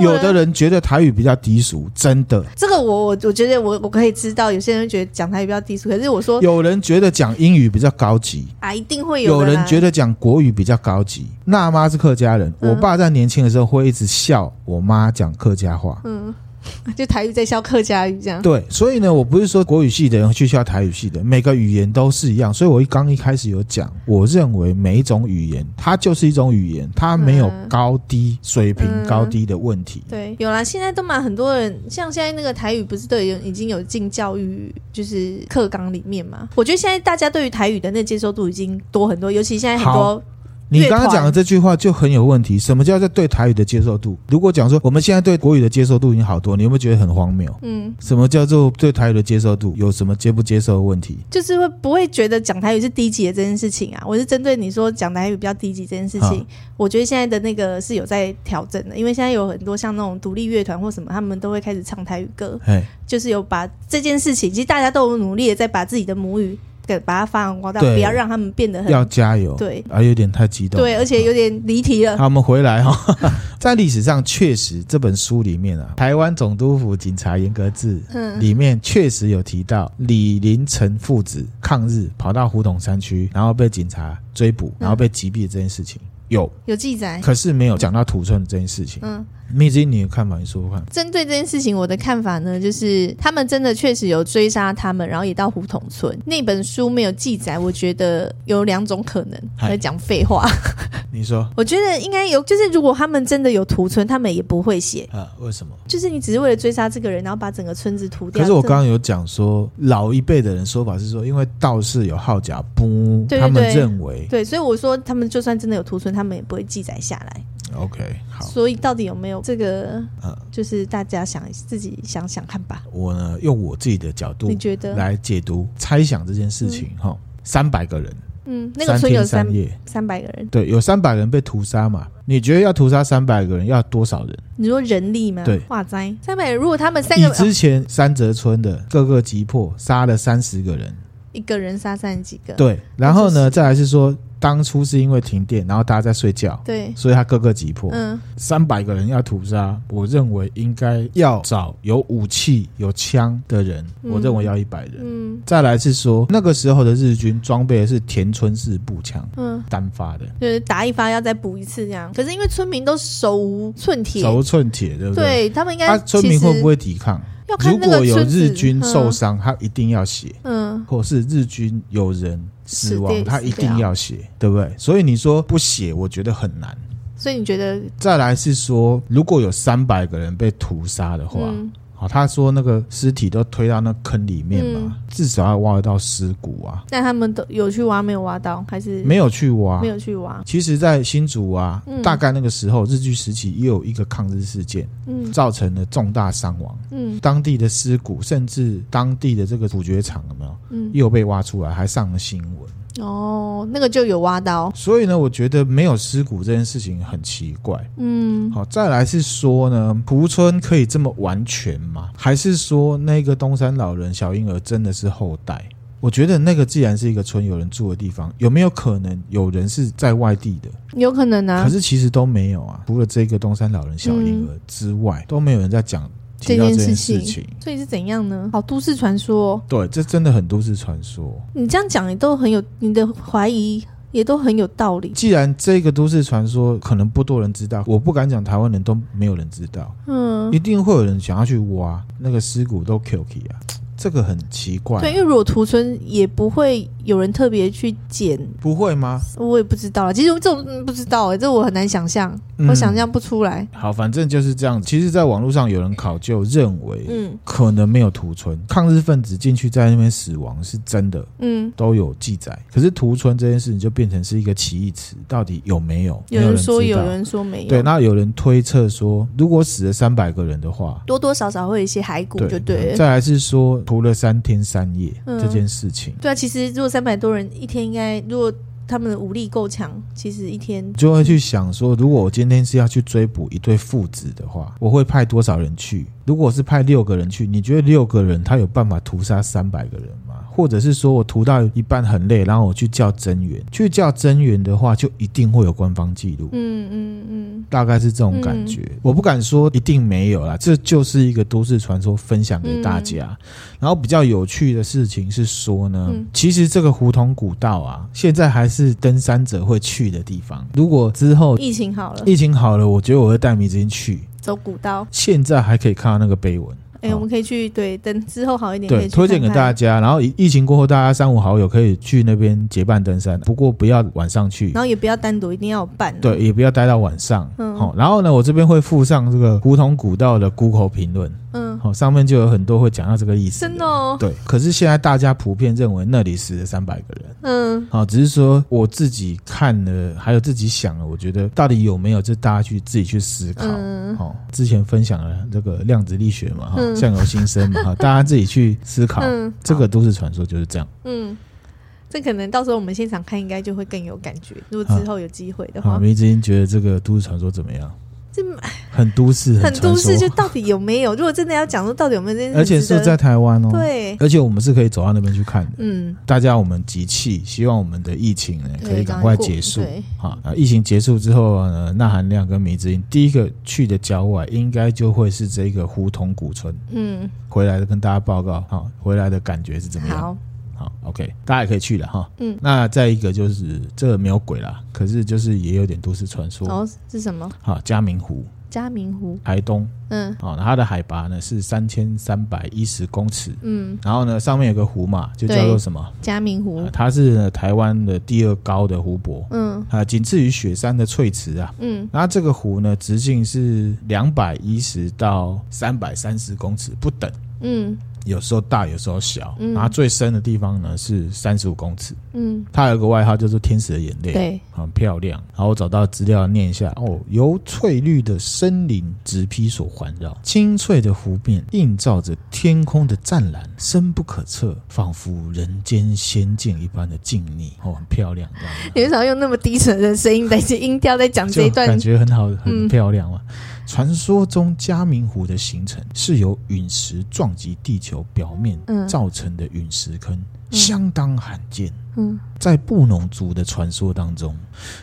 有的人觉得台语比较低俗，真的。这个我我我觉得我我可以知道，有些人觉得讲台语比较低俗，可是我说有人觉得讲英语比较高级啊，一定会有。有人觉得讲国语比较高级。娜妈是客家人，嗯、我爸在年轻的时候会一直笑我妈讲客家话。嗯。就台语在教客家语这样，对，所以呢，我不是说国语系的人去教台语系的，每个语言都是一样。所以我一刚一开始有讲，我认为每一种语言它就是一种语言，它没有高低水平高低的问题。嗯、对，有啦，现在都蛮很多人，像现在那个台语不是都已经有进教育就是课纲里面嘛？我觉得现在大家对于台语的那接受度已经多很多，尤其现在很多。你刚刚讲的这句话就很有问题。什么叫做对台语的接受度？如果讲说我们现在对国语的接受度已经好多，你有没有觉得很荒谬？嗯，什么叫做对台语的接受度？有什么接不接受的问题？就是会不会觉得讲台语是低级的这件事情啊？我是针对你说讲台语比较低级这件事情，好我觉得现在的那个是有在调整的，因为现在有很多像那种独立乐团或什么，他们都会开始唱台语歌，就是有把这件事情，其实大家都有努力的在把自己的母语。给把它发扬光大，不要让他们变得很要加油。对，啊，有点太激动。对，而且有点离题了。好，我们回来哈。在历史上确实这本书里面啊，《台湾总督府警察严格志》里面确实有提到李林成父子抗日跑到胡同山区，然后被警察追捕，然后被击毙这件事情。有有记载，可是没有讲到土村这件事情。嗯，蜜汁，你的看法？你说说看。针对这件事情，我的看法呢，就是他们真的确实有追杀他们，然后也到胡同村。那本书没有记载，我觉得有两种可能。在讲废话。你说？我觉得应该有，就是如果他们真的有屠村，他们也不会写啊。为什么？就是你只是为了追杀这个人，然后把整个村子屠掉。可是我刚刚有讲说，老一辈的人说法是说，因为道士有号角，不，他们认为对，所以我说他们就算真的有屠村，他们也不会记载下来。OK，好。所以到底有没有这个？嗯，就是大家想自己想想看吧。我呢，用我自己的角度，你觉得来解读、猜想这件事情哈？三百个人。嗯，那个村有三夜三百个人，对，有三百人被屠杀嘛？你觉得要屠杀三百个人要多少人？你说人力吗？对，哇塞，三百人，如果他们三个，之前三泽村的各个击破杀了三十个人，一个人杀三十几个，对，然后呢，再来是说。当初是因为停电，然后大家在睡觉，对，所以他各个击破，嗯，三百个人要屠杀，我认为应该要找有武器、有枪的人，嗯、我认为要一百人，嗯，再来是说那个时候的日军装备的是田村式步枪，嗯，单发的，就是打一发要再补一次这样，可是因为村民都手无寸铁，手无寸铁，对不对？对他们应该，他村民会不会抵抗？如果有日军受伤，他一定要写，嗯，或是日军有人死亡，他一定要写，对不对？所以你说不写，我觉得很难。所以你觉得？再来是说，如果有三百个人被屠杀的话。好，他说那个尸体都推到那坑里面嘛，嗯、至少要挖得到尸骨啊。但他们都有去挖，没有挖到，还是没有去挖？没有去挖。其实，在新竹啊，嗯、大概那个时候，日据时期也有一个抗日事件，嗯，造成了重大伤亡，嗯，当地的尸骨，甚至当地的这个主角场有没有？嗯，又被挖出来，还上了新闻。哦，那个就有挖到，所以呢，我觉得没有尸骨这件事情很奇怪。嗯，好，再来是说呢，蒲村可以这么完全吗？还是说那个东山老人小婴儿真的是后代？我觉得那个既然是一个村，有人住的地方，有没有可能有人是在外地的？有可能啊，可是其实都没有啊，除了这个东山老人小婴儿之外，嗯、都没有人在讲。这件事情，所以是怎样呢？好，都市传说。对，这真的很都市传说。你这样讲，也都很有你的怀疑，也都很有道理。既然这个都市传说可能不多人知道，我不敢讲台湾人都没有人知道。嗯，一定会有人想要去挖那个尸骨都 Q K 啊。这个很奇怪，对，因为如果屠村也不会有人特别去捡，不会吗？我也不知道，其实这种不知道哎，这我很难想象，我想象不出来。好，反正就是这样。其实，在网络上有人考究认为，嗯，可能没有屠村，抗日分子进去在那边死亡是真的，嗯，都有记载。可是屠村这件事情就变成是一个奇异词，到底有没有？有人说有，人说没有。对，那有人推测说，如果死了三百个人的话，多多少少会有一些骸骨，就对。再来是说。屠了三天三夜这件事情，对啊，其实如果三三百多人一天，应该如果他们的武力够强，其实一天就会去想说，如果我今天是要去追捕一对父子的话，我会派多少人去？如果是派六个人去，你觉得六个人他有办法屠杀三百个人吗？或者是说我屠到一半很累，然后我去叫增援，去叫增援的话，就一定会有官方记录。嗯嗯嗯，大概是这种感觉。嗯、我不敢说一定没有啦，这就是一个都市传说，分享给大家。嗯、然后比较有趣的事情是说呢，嗯、其实这个胡同古道啊，现在还是登山者会去的地方。如果之后疫情好了，疫情好了，我觉得我会带迷之音去走古道。现在还可以看到那个碑文。哎、欸，我们可以去对，等之后好一点对，推荐给大家。然后疫情过后，大家三五好友可以去那边结伴登山，不过不要晚上去，然后也不要单独，一定要有伴。对，也不要待到晚上。嗯，好。然后呢，我这边会附上这个胡同古道的 Google 评论。嗯，好，上面就有很多会讲到这个意思。真的哦。对，可是现在大家普遍认为那里死了三百个人。嗯，好，只是说我自己看了，还有自己想了，我觉得到底有没有，就大家去自己去思考。嗯，好，之前分享了这个量子力学嘛，哈，相由心生嘛，哈，大家自己去思考。嗯，这个都市传说就是这样。嗯，这可能到时候我们现场看，应该就会更有感觉。如果之后有机会的话，迷之音觉得这个都市传说怎么样？很都市，很都市，就到底有没有？如果真的要讲说到底有没有这件事，而且是在台湾哦，对，而且我们是可以走到那边去看的。嗯，大家我们集气，希望我们的疫情呢可以赶快结束。好啊，疫情结束之后呢，那含量跟米之音第一个去的郊外，应该就会是这个胡同古村。嗯，回来的跟大家报告，好，回来的感觉是怎么样？好。好，OK，大家也可以去了哈。嗯，那再一个就是这个没有鬼啦，可是就是也有点都市传说。哦，是什么？好，嘉明湖。嘉明湖，台东。嗯，哦，它的海拔呢是三千三百一十公尺。嗯，然后呢，上面有个湖嘛，就叫做什么？嘉明湖。它是台湾的第二高的湖泊。嗯，啊，仅次于雪山的翠池啊。嗯，那这个湖呢，直径是两百一十到三百三十公尺不等。嗯。有时候大，有时候小，嗯、然后最深的地方呢是三十五公尺。嗯，它有个外号叫做“天使的眼泪”，对，很漂亮。然后我找到资料念一下哦，由翠绿的森林植被所环绕，清脆的湖面映照着天空的湛蓝，深不可测，仿佛人间仙境一般的静谧。哦，很漂亮。你为什么用那么低沉的声音、带些音调在讲这一段？感觉很好，很漂亮嘛。嗯传说中嘉明湖的形成是由陨石撞击地球表面造成的陨石坑，相当罕见。嗯，在布农族的传说当中，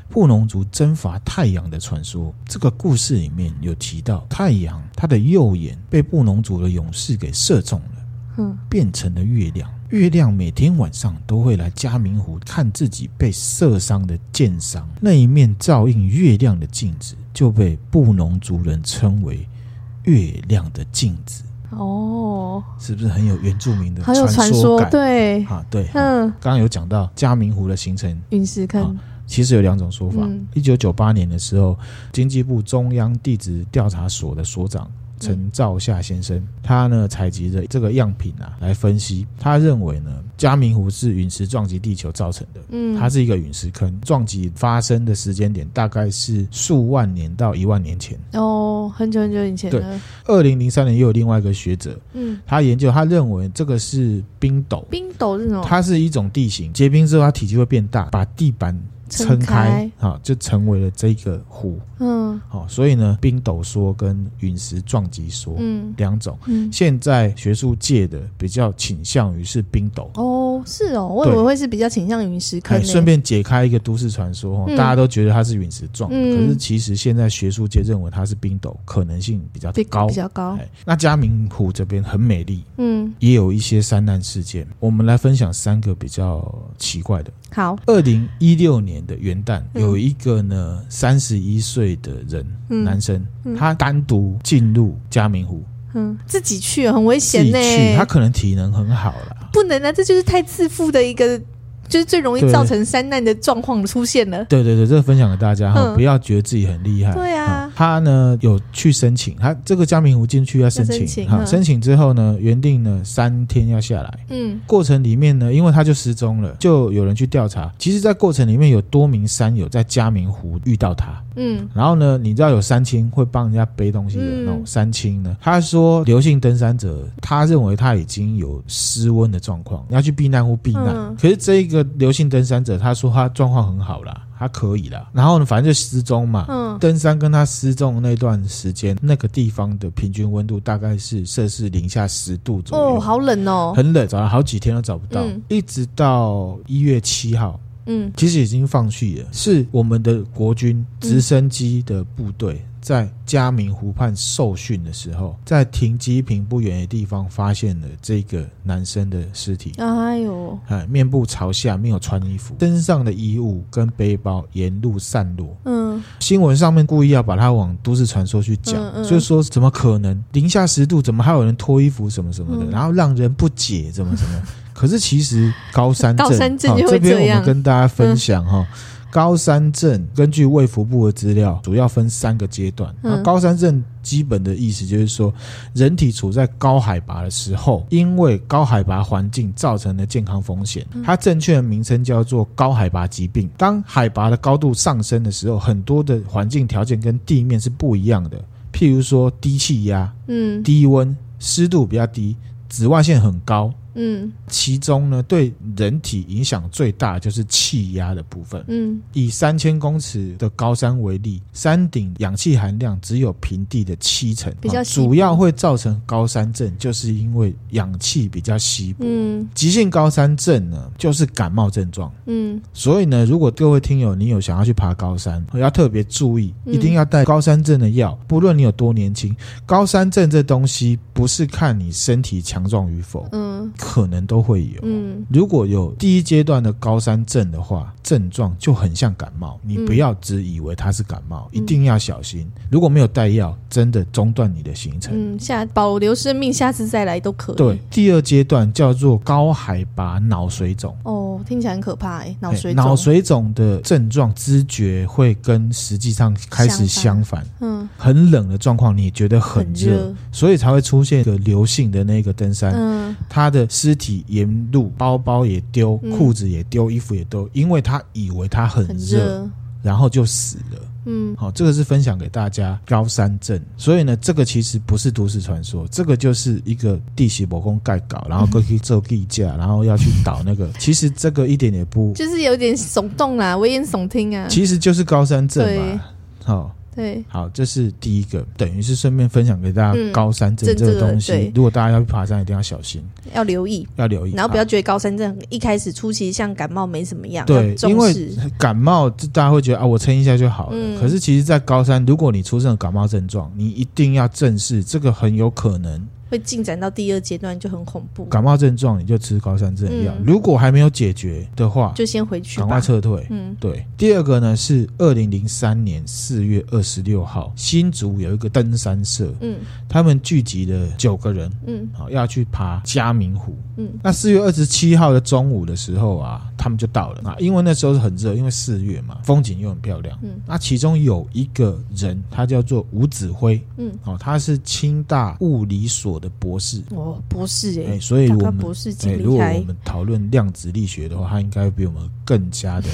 布农族征伐太阳的传说，这个故事里面有提到，太阳它的右眼被布农族的勇士给射中了，嗯，变成了月亮。月亮每天晚上都会来嘉明湖看自己被射伤的箭伤，那一面照映月亮的镜子。就被布农族人称为“月亮的镜子”哦，是不是很有原住民的传说感？对。啊，对，嗯，刚刚有讲到嘉明湖的形成，陨石坑，其实有两种说法。一九九八年的时候，经济部中央地质调查所的所长。陈兆夏先生，他呢采集的这个样品啊，来分析，他认为呢，嘉明湖是陨石撞击地球造成的，嗯，它是一个陨石坑，撞击发生的时间点大概是数万年到一万年前，哦，很久很久以前。对，二零零三年又有另外一个学者，嗯，他研究，他认为这个是冰斗，冰斗是什么？它是一种地形，结冰之后它体积会变大，把地板。撑开啊，就成为了这个湖。嗯，好，所以呢，冰斗说跟陨石撞击说，嗯，两种。嗯，现在学术界的比较倾向于是冰斗。哦，是哦，我以为会是比较倾向陨石坑。顺便解开一个都市传说，大家都觉得它是陨石撞，可是其实现在学术界认为它是冰斗，可能性比较高，比较高。那嘉明湖这边很美丽，嗯，也有一些山难事件。我们来分享三个比较奇怪的。好，二零一六年的元旦，有一个呢三十一岁的人，嗯、男生，嗯、他单独进入嘉明湖，嗯，自己去很危险呢。去，他可能体能很好了，不能啊，这就是太自负的一个。就是最容易造成山难的状况出现了。对对对，这个分享给大家哈，不要觉得自己很厉害。对啊，他呢有去申请，他这个嘉明湖进去要申请，哈，申请之后呢，原定呢三天要下来。嗯，过程里面呢，因为他就失踪了，就有人去调查。其实，在过程里面有多名山友在嘉明湖遇到他。嗯，然后呢，你知道有山青会帮人家背东西的那种山青呢？他说刘姓登山者，他认为他已经有失温的状况，你要去避难屋避难。可是这一个。个刘姓登山者，他说他状况很好啦，他可以啦。然后呢，反正就失踪嘛。嗯，登山跟他失踪那段时间，那个地方的平均温度大概是摄氏零下十度左右。哦，好冷哦，很冷，找了好几天都找不到，嗯、一直到一月七号。嗯，其实已经放弃了。是我们的国军直升机的部队。嗯在嘉明湖畔受训的时候，在停机坪不远的地方发现了这个男生的尸体。哎呦，哎，面部朝下，没有穿衣服，身上的衣物跟背包沿路散落。嗯，新闻上面故意要把它往都市传说去讲，嗯嗯、就是说怎么可能零下十度，怎么还有人脱衣服什么什么的，嗯、然后让人不解，怎么怎么。可是其实高山镇，高山症就会这边我们跟大家分享哈。嗯高山症根据卫福部的资料，主要分三个阶段。那高山症基本的意思就是说，人体处在高海拔的时候，因为高海拔环境造成的健康风险，它正确的名称叫做高海拔疾病。当海拔的高度上升的时候，很多的环境条件跟地面是不一样的，譬如说低气压、嗯，低温、湿度比较低、紫外线很高。嗯，其中呢，对人体影响最大就是气压的部分。嗯，以三千公尺的高山为例，山顶氧气含量只有平地的七成，比较主要会造成高山症，就是因为氧气比较稀薄。嗯，急性高山症呢，就是感冒症状。嗯，所以呢，如果各位听友你有想要去爬高山，要特别注意，一定要带高山症的药，不论你有多年轻。高山症这东西不是看你身体强壮与否。嗯。可能都会有。嗯，如果有第一阶段的高山症的话，症状就很像感冒，你不要只以为它是感冒，嗯、一定要小心。如果没有带药，真的中断你的行程。嗯，下保留生命，下次再来都可以。对，第二阶段叫做高海拔脑水肿。哦，听起来很可怕哎，脑水肿。脑水肿的症状知觉会跟实际上开始相反。嗯，很冷的状况，你觉得很热，所以才会出现一个流性的那个登山，嗯，它的。尸体沿路，包包也丢，裤子也丢，衣服也丢，因为他以为他很热，然后就死了。嗯，好，这个是分享给大家高山症，所以呢，这个其实不是都市传说，这个就是一个地势魔功盖稿，然后过去做地价，然后要去倒那个，其实这个一点也不，就是有点耸动啦，危言耸听啊，其实就是高山症嘛，好。对，好，这是第一个，等于是顺便分享给大家高山症这个东西。嗯、如果大家要去爬山，一定要小心，要留意，要留意，然后不要觉得高山症一开始初期像感冒没什么样。对，因为感冒大家会觉得啊，我撑一下就好了。嗯、可是其实，在高山，如果你出现了感冒症状，你一定要正视，这个很有可能。会进展到第二阶段就很恐怖。感冒症状你就吃高山症药，嗯、如果还没有解决的话，就先回去，赶快撤退。嗯，对。第二个呢是二零零三年四月二十六号，新竹有一个登山社，嗯，他们聚集了九个人，嗯，好要去爬嘉明湖，嗯，那四月二十七号的中午的时候啊，他们就到了。啊，因为那时候是很热，因为四月嘛，风景又很漂亮，嗯，那其中有一个人，他叫做吴子辉，嗯，哦，他是清大物理所的博士。哦，博士哎、欸，所以我们博士哎，如果我们讨论量子力学的话，他应该比我们更加的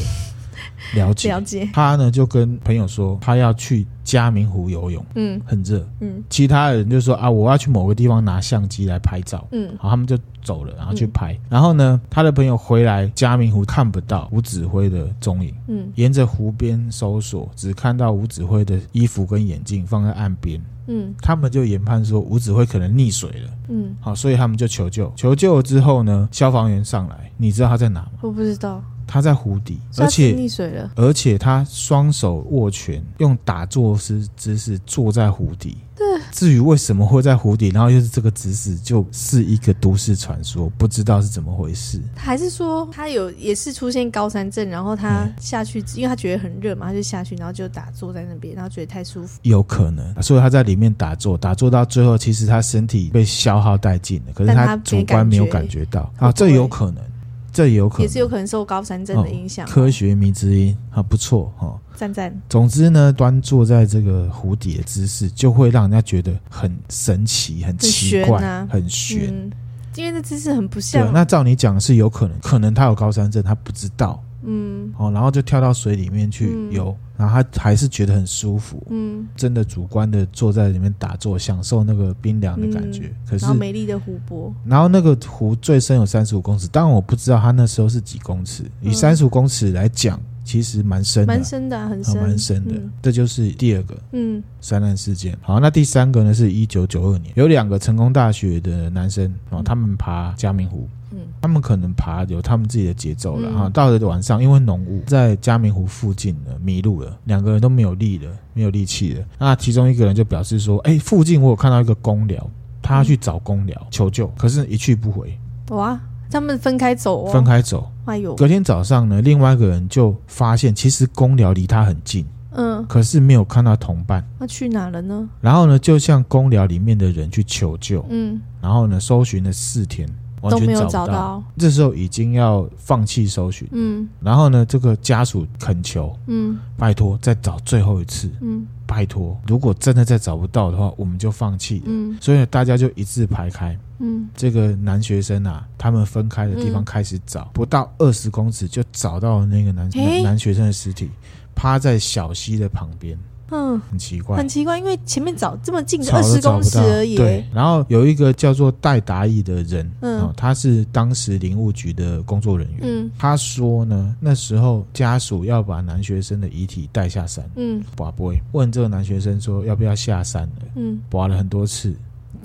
了解。了解。他呢，就跟朋友说，他要去嘉明湖游泳，嗯，很热，嗯，其他人就说啊，我要去某个地方拿相机来拍照，嗯，好，他们就走了，然后去拍，嗯、然后呢，他的朋友回来嘉明湖看不到吴指挥的踪影，嗯，沿着湖边搜索，只看到吴指挥的衣服跟眼镜放在岸边。嗯，他们就研判说吴子辉可能溺水了。嗯，好，所以他们就求救。求救了之后呢，消防员上来，你知道他在哪吗？我不知道。他在湖底，而且溺水了。而且他双手握拳，用打坐姿姿势坐在湖底。对。至于为什么会在湖底，然后又是这个姿势，就是一个都市传说，不知道是怎么回事。还是说他有也是出现高山症，然后他下去，嗯、因为他觉得很热嘛，他就下去，然后就打坐在那边，然后觉得太舒服。有可能，所以他在里面打坐，打坐到最后，其实他身体被消耗殆尽了，可是他主观没有感觉到觉啊，这有可能。这也有可能，也是有可能受高山症的影响。哦。科学迷之音啊，不错哈，赞赞。总之呢，端坐在这个湖底的姿势，就会让人家觉得很神奇、很奇怪、很玄、啊。嗯，因为这姿势很不像。对，那照你讲是有可能，可能他有高山症，他不知道。嗯，哦，然后就跳到水里面去游，嗯、然后他还是觉得很舒服，嗯，真的主观的坐在里面打坐，享受那个冰凉的感觉。嗯、可是，美丽的湖泊，然后那个湖最深有三十五公尺，当然我不知道他那时候是几公尺，以三十五公尺来讲。其实蛮深的，蛮深的，很深，蛮深的。这就是第二个，嗯，山难事件。好，那第三个呢？是一九九二年，有两个成功大学的男生啊，他们爬嘉明湖，嗯，他们可能爬有他们自己的节奏了啊。到了晚上，因为浓雾，在嘉明湖附近呢迷路了，两个人都没有力了，没有力气了。那其中一个人就表示说：“哎，附近我有看到一个公寮，他要去找公寮求救，可是一去不回。”哇。他们分开走，分开走。哎呦！隔天早上呢，另外一个人就发现，其实公寮离他很近，嗯，可是没有看到同伴。那去哪了呢？然后呢，就向公寮里面的人去求救，嗯，然后呢，搜寻了四天，完全找不到。都没有找到。这时候已经要放弃搜寻，嗯，然后呢，这个家属恳求，嗯，拜托再找最后一次，嗯。拜托，如果真的再找不到的话，我们就放弃。嗯，所以大家就一字排开。嗯，这个男学生啊，他们分开的地方开始找，不到二十公尺就找到了那个男男男学生的尸体，趴在小溪的旁边。嗯，很奇怪，很奇怪，因为前面找这么近的二十公尺而已。对，然后有一个叫做戴达义的人，嗯，他是当时林务局的工作人员，嗯，他说呢，那时候家属要把男学生的遗体带下山，嗯，拔不会问这个男学生说要不要下山了，嗯，拔了很多次，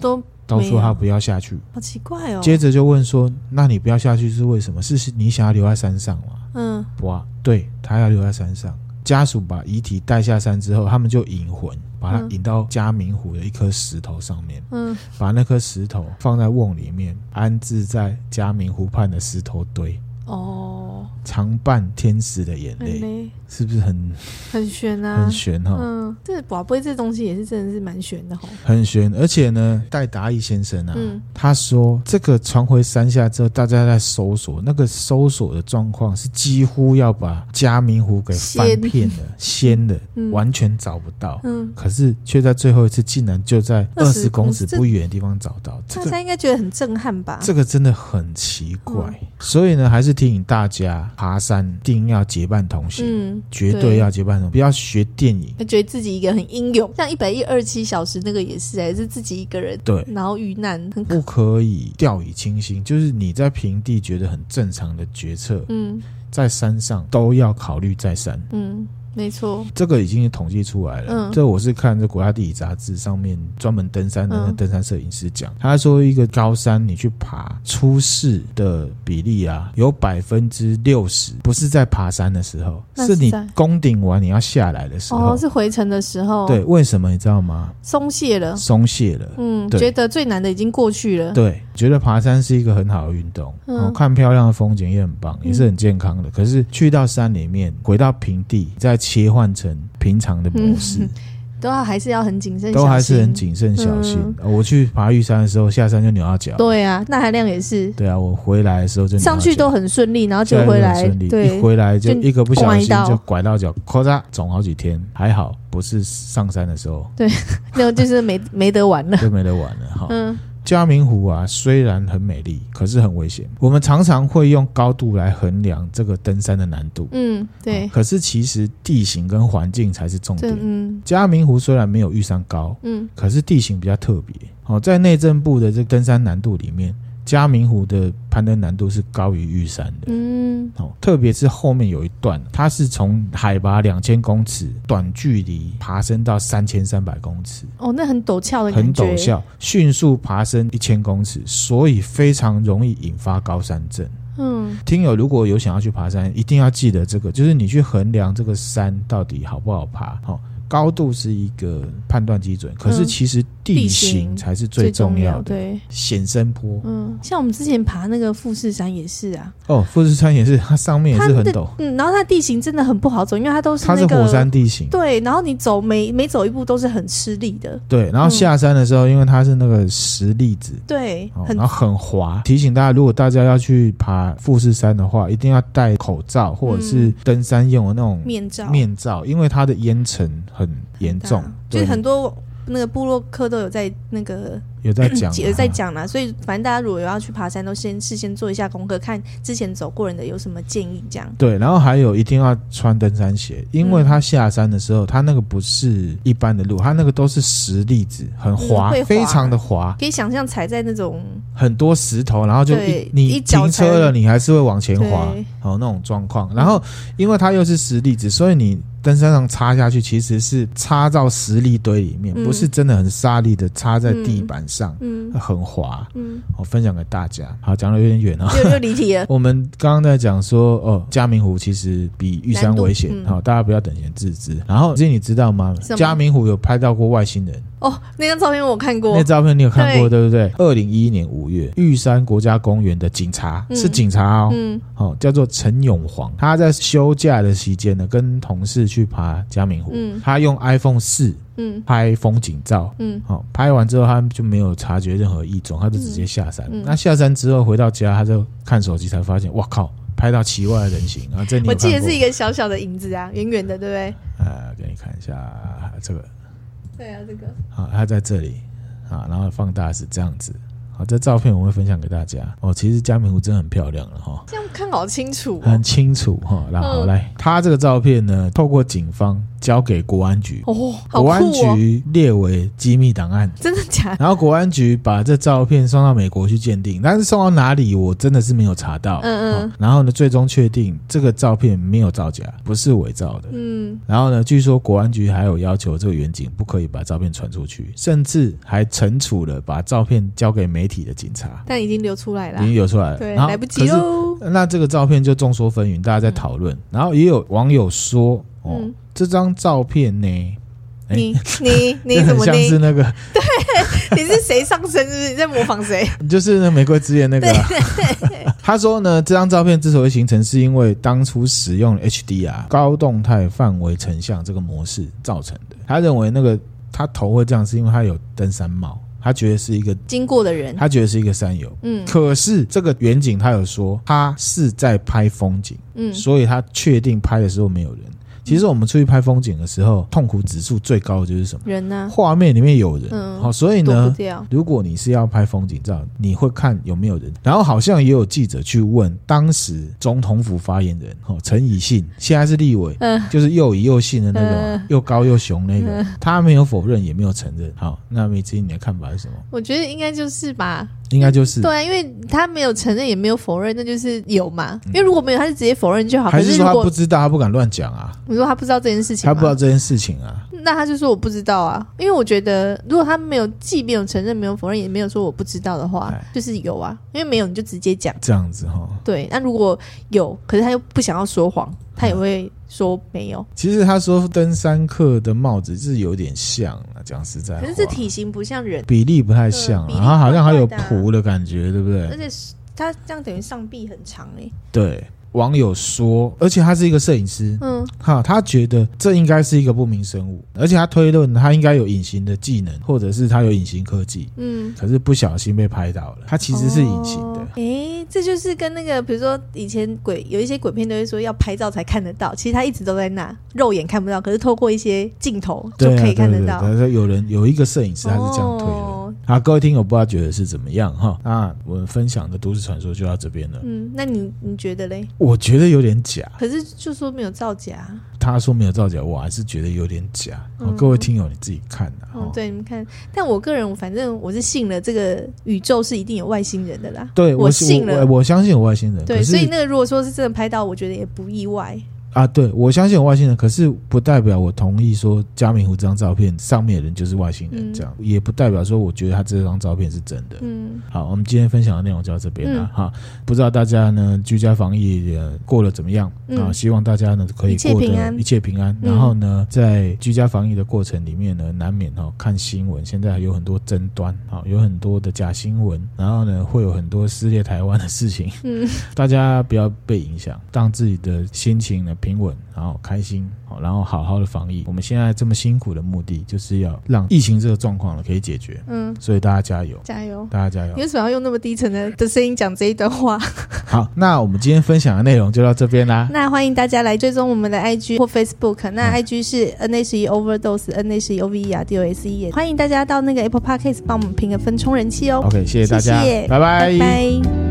都。都说他不要下去，好奇怪哦。接着就问说：“那你不要下去是为什么？是你想要留在山上吗？”嗯，不啊，对，他要留在山上。家属把遗体带下山之后，他们就引魂，把他引到嘉明湖的一颗石头上面，嗯，把那颗石头放在瓮里面，安置在嘉明湖畔的石头堆。哦，常伴天使的眼泪。是不是很很悬啊？很悬哈。嗯，这宝贝这东西也是真的是蛮悬的哈。很悬，而且呢，戴达义先生啊，嗯、他说这个传回山下之后，大家在搜索，那个搜索的状况是几乎要把嘉明湖给翻遍了，掀的，嗯、完全找不到。嗯，可是却在最后一次，竟然就在二十公尺不远的地方找到。大家应该觉得很震撼吧？这个真的很奇怪。嗯、所以呢，还是提醒大家，爬山一定要结伴同行。嗯。绝对要结伴同，不要学电影，他觉得自己一个人很英勇，像一百一二七小时那个也是、欸，还是自己一个人，对，然后遇难，很不可以掉以轻心。就是你在平地觉得很正常的决策，嗯，在山上都要考虑再三，嗯。没错，这个已经统计出来了。嗯，这我是看这国家地理杂志上面专门登山的那登山摄影师讲，他说一个高山你去爬，出事的比例啊，有百分之六十不是在爬山的时候，是你攻顶完你要下来的时候，哦，是回程的时候。对，为什么你知道吗？松懈了，松懈了。嗯，觉得最难的已经过去了。对，觉得爬山是一个很好的运动，嗯，看漂亮的风景也很棒，也是很健康的。可是去到山里面，回到平地，在切换成平常的模式，嗯、都要还是要很谨慎，都还是很谨慎小心。嗯、我去爬玉山的时候，下山就扭到脚。对啊，那含量也是。对啊，我回来的时候就上去都很顺利，然后就回来顺利，对，一回来就一个不小心就拐到脚，咔嚓肿好几天。还好不是上山的时候，对，那就是没没得玩了，就没得玩了哈。嗯。嘉明湖啊，虽然很美丽，可是很危险。我们常常会用高度来衡量这个登山的难度。嗯，对。可是其实地形跟环境才是重点。嗯，嘉明湖虽然没有玉山高，嗯，可是地形比较特别。哦，在内政部的这个登山难度里面。嘉明湖的攀登难度是高于玉山的，嗯，哦，特别是后面有一段，它是从海拔两千公尺短距离爬升到三千三百公尺，哦，那很陡峭的感觉，很陡峭，迅速爬升一千公尺，所以非常容易引发高山症。嗯，听友如果有想要去爬山，一定要记得这个，就是你去衡量这个山到底好不好爬，好。高度是一个判断基准，可是其实地形才是最重要的。对，险山坡。嗯，像我们之前爬那个富士山也是啊。哦，富士山也是，它上面也是很陡。嗯，然后它地形真的很不好走，因为它都是那个它是火山地形。对，然后你走每每走一步都是很吃力的。对，然后下山的时候，因为它是那个石粒子，对，然后很滑。提醒大家，如果大家要去爬富士山的话，一定要戴口罩或者是登山用的那种面罩，面罩，因为它的烟尘。很严重，就是很多那个部落客都有在那个有在讲，有在讲啦。所以反正大家如果有要去爬山，都先事先做一下功课，看之前走过人的有什么建议，这样。对，然后还有一定要穿登山鞋，因为他下山的时候，他那个不是一般的路，他那个都是石粒子，很滑，非常的滑，可以想象踩在那种很多石头，然后就一你停车了，你还是会往前滑，哦，那种状况。然后因为它又是石粒子，所以你。登山上插下去，其实是插到石砾堆里面，嗯、不是真的很沙砾的插在地板上，嗯，很滑。嗯，我分享给大家。好，讲的有点远啊，又又离题了。我们刚刚在讲说，哦，嘉明湖其实比玉山危险，好、嗯，大家不要等闲置之。然后，其实你知道吗？嘉明湖有拍到过外星人。哦，那张照片我看过。那照片你有看过对，对不对？二零一一年五月，玉山国家公园的警察、嗯、是警察哦，嗯，哦，叫做陈永煌，他在休假的期间呢，跟同事去爬嘉明湖，嗯，他用 iPhone 四，嗯，拍风景照，嗯，好，拍完之后他就没有察觉任何异状，他就直接下山。嗯、那下山之后回到家，他就看手机才发现，哇靠，拍到奇怪的人形啊！这你我记得是一个小小的影子啊，远远的，对不对？呃，给你看一下这个。对啊，这个好，它在这里啊，然后放大是这样子。好，这照片我会分享给大家哦。其实嘉明湖真的很漂亮了哈，这样看好清楚，很清楚哈。然后来，他这个照片呢，透过警方交给国安局哦，国安局列为机密档案，真的假的？然后国安局把这照片送到美国去鉴定，但是送到哪里我真的是没有查到。嗯嗯。然后呢，最终确定这个照片没有造假，不是伪造的。嗯。然后呢，据说国安局还有要求这个远景不可以把照片传出去，甚至还惩处了把照片交给媒体的警察。但已经流出来了，已经流出来了，对，来不及喽。那这个照片就众说纷纭，大家在讨论。嗯、然后也有网友说：“哦，嗯、这张照片呢？你你你 怎么像是那个？对，你是谁上身？是不是你在模仿谁？就是那玫瑰之夜那个、啊。他说呢，这张照片之所以形成，是因为当初使用 HDR 高动态范围成像这个模式造成的。他认为那个他头会这样，是因为他有登山帽。”他觉得是一个经过的人，他觉得是一个山友，嗯，可是这个远景他有说他是在拍风景，嗯，所以他确定拍的时候没有人。其实我们出去拍风景的时候，痛苦指数最高的就是什么？人呢？画面里面有人，好，所以呢，如果你是要拍风景照，你会看有没有人。然后好像也有记者去问当时总统府发言人，哦，陈以信，现在是立委，嗯，就是又以又信的那个，又高又雄那个，他没有否认，也没有承认。好，那梅子，你的看法是什么？我觉得应该就是吧，应该就是对啊，因为他没有承认，也没有否认，那就是有嘛。因为如果没有，他就直接否认就好。还是说他不知道，他不敢乱讲啊？你说他不知道这件事情，他不知道这件事情啊？那他就说我不知道啊，因为我觉得如果他没有，既没有承认，没有否认，也没有说我不知道的话，就是有啊。因为没有你就直接讲这样子哈。对，那如果有，可是他又不想要说谎，他也会说没有。其实他说登山客的帽子是有点像啊，讲实在话，可是这体型不像人，比例不太像，然后好像还有蹼的感觉，对不对？而且他这样等于上臂很长哎。对。网友说，而且他是一个摄影师，嗯，哈，他觉得这应该是一个不明生物，而且他推论他应该有隐形的技能，或者是他有隐形科技，嗯，可是不小心被拍到了，他其实是隐形的。哎、这就是跟那个，比如说以前鬼有一些鬼片都会说要拍照才看得到，其实他一直都在那，肉眼看不到，可是透过一些镜头就可以看得到。对对对对，有人有一个摄影师，他是这样推论。哦好，各位听友不知道觉得是怎么样哈？那我们分享的都市传说就到这边了。嗯，那你你觉得嘞？我觉得有点假。可是就说没有造假。他说没有造假，我还是觉得有点假。嗯、各位听友你自己看的。嗯，对，你们看。但我个人，反正我是信了这个宇宙是一定有外星人的啦。对，我信了，我，我，我相信有外星人。对，所以那个如果说是真的拍到，我觉得也不意外。啊，对，我相信有外星人，可是不代表我同意说加明湖这张照片上面的人就是外星人，这样、嗯、也不代表说我觉得他这张照片是真的。嗯，好，我们今天分享的内容就到这边了哈、嗯。不知道大家呢居家防疫过得怎么样、嗯、啊？希望大家呢可以过得一切平安。然后呢，在居家防疫的过程里面呢，难免哈看新闻，现在还有很多争端，好，有很多的假新闻，然后呢会有很多撕裂台湾的事情。嗯，大家不要被影响，让自己的心情呢。平稳，然后开心，好，然后好好的防疫。我们现在这么辛苦的目的，就是要让疫情这个状况呢可以解决。嗯，所以大家加油，加油，大家加油。你为什么要用那么低沉的的声音讲这一段话？好，那我们今天分享的内容就到这边啦。那欢迎大家来追踪我们的 IG 或 Facebook。那 IG 是 N H E Overdose N H E O V E R D O S E。欢迎大家到那个 Apple Podcast 帮我们评个分，冲人气哦。OK，谢谢大家，谢谢，拜拜，拜拜。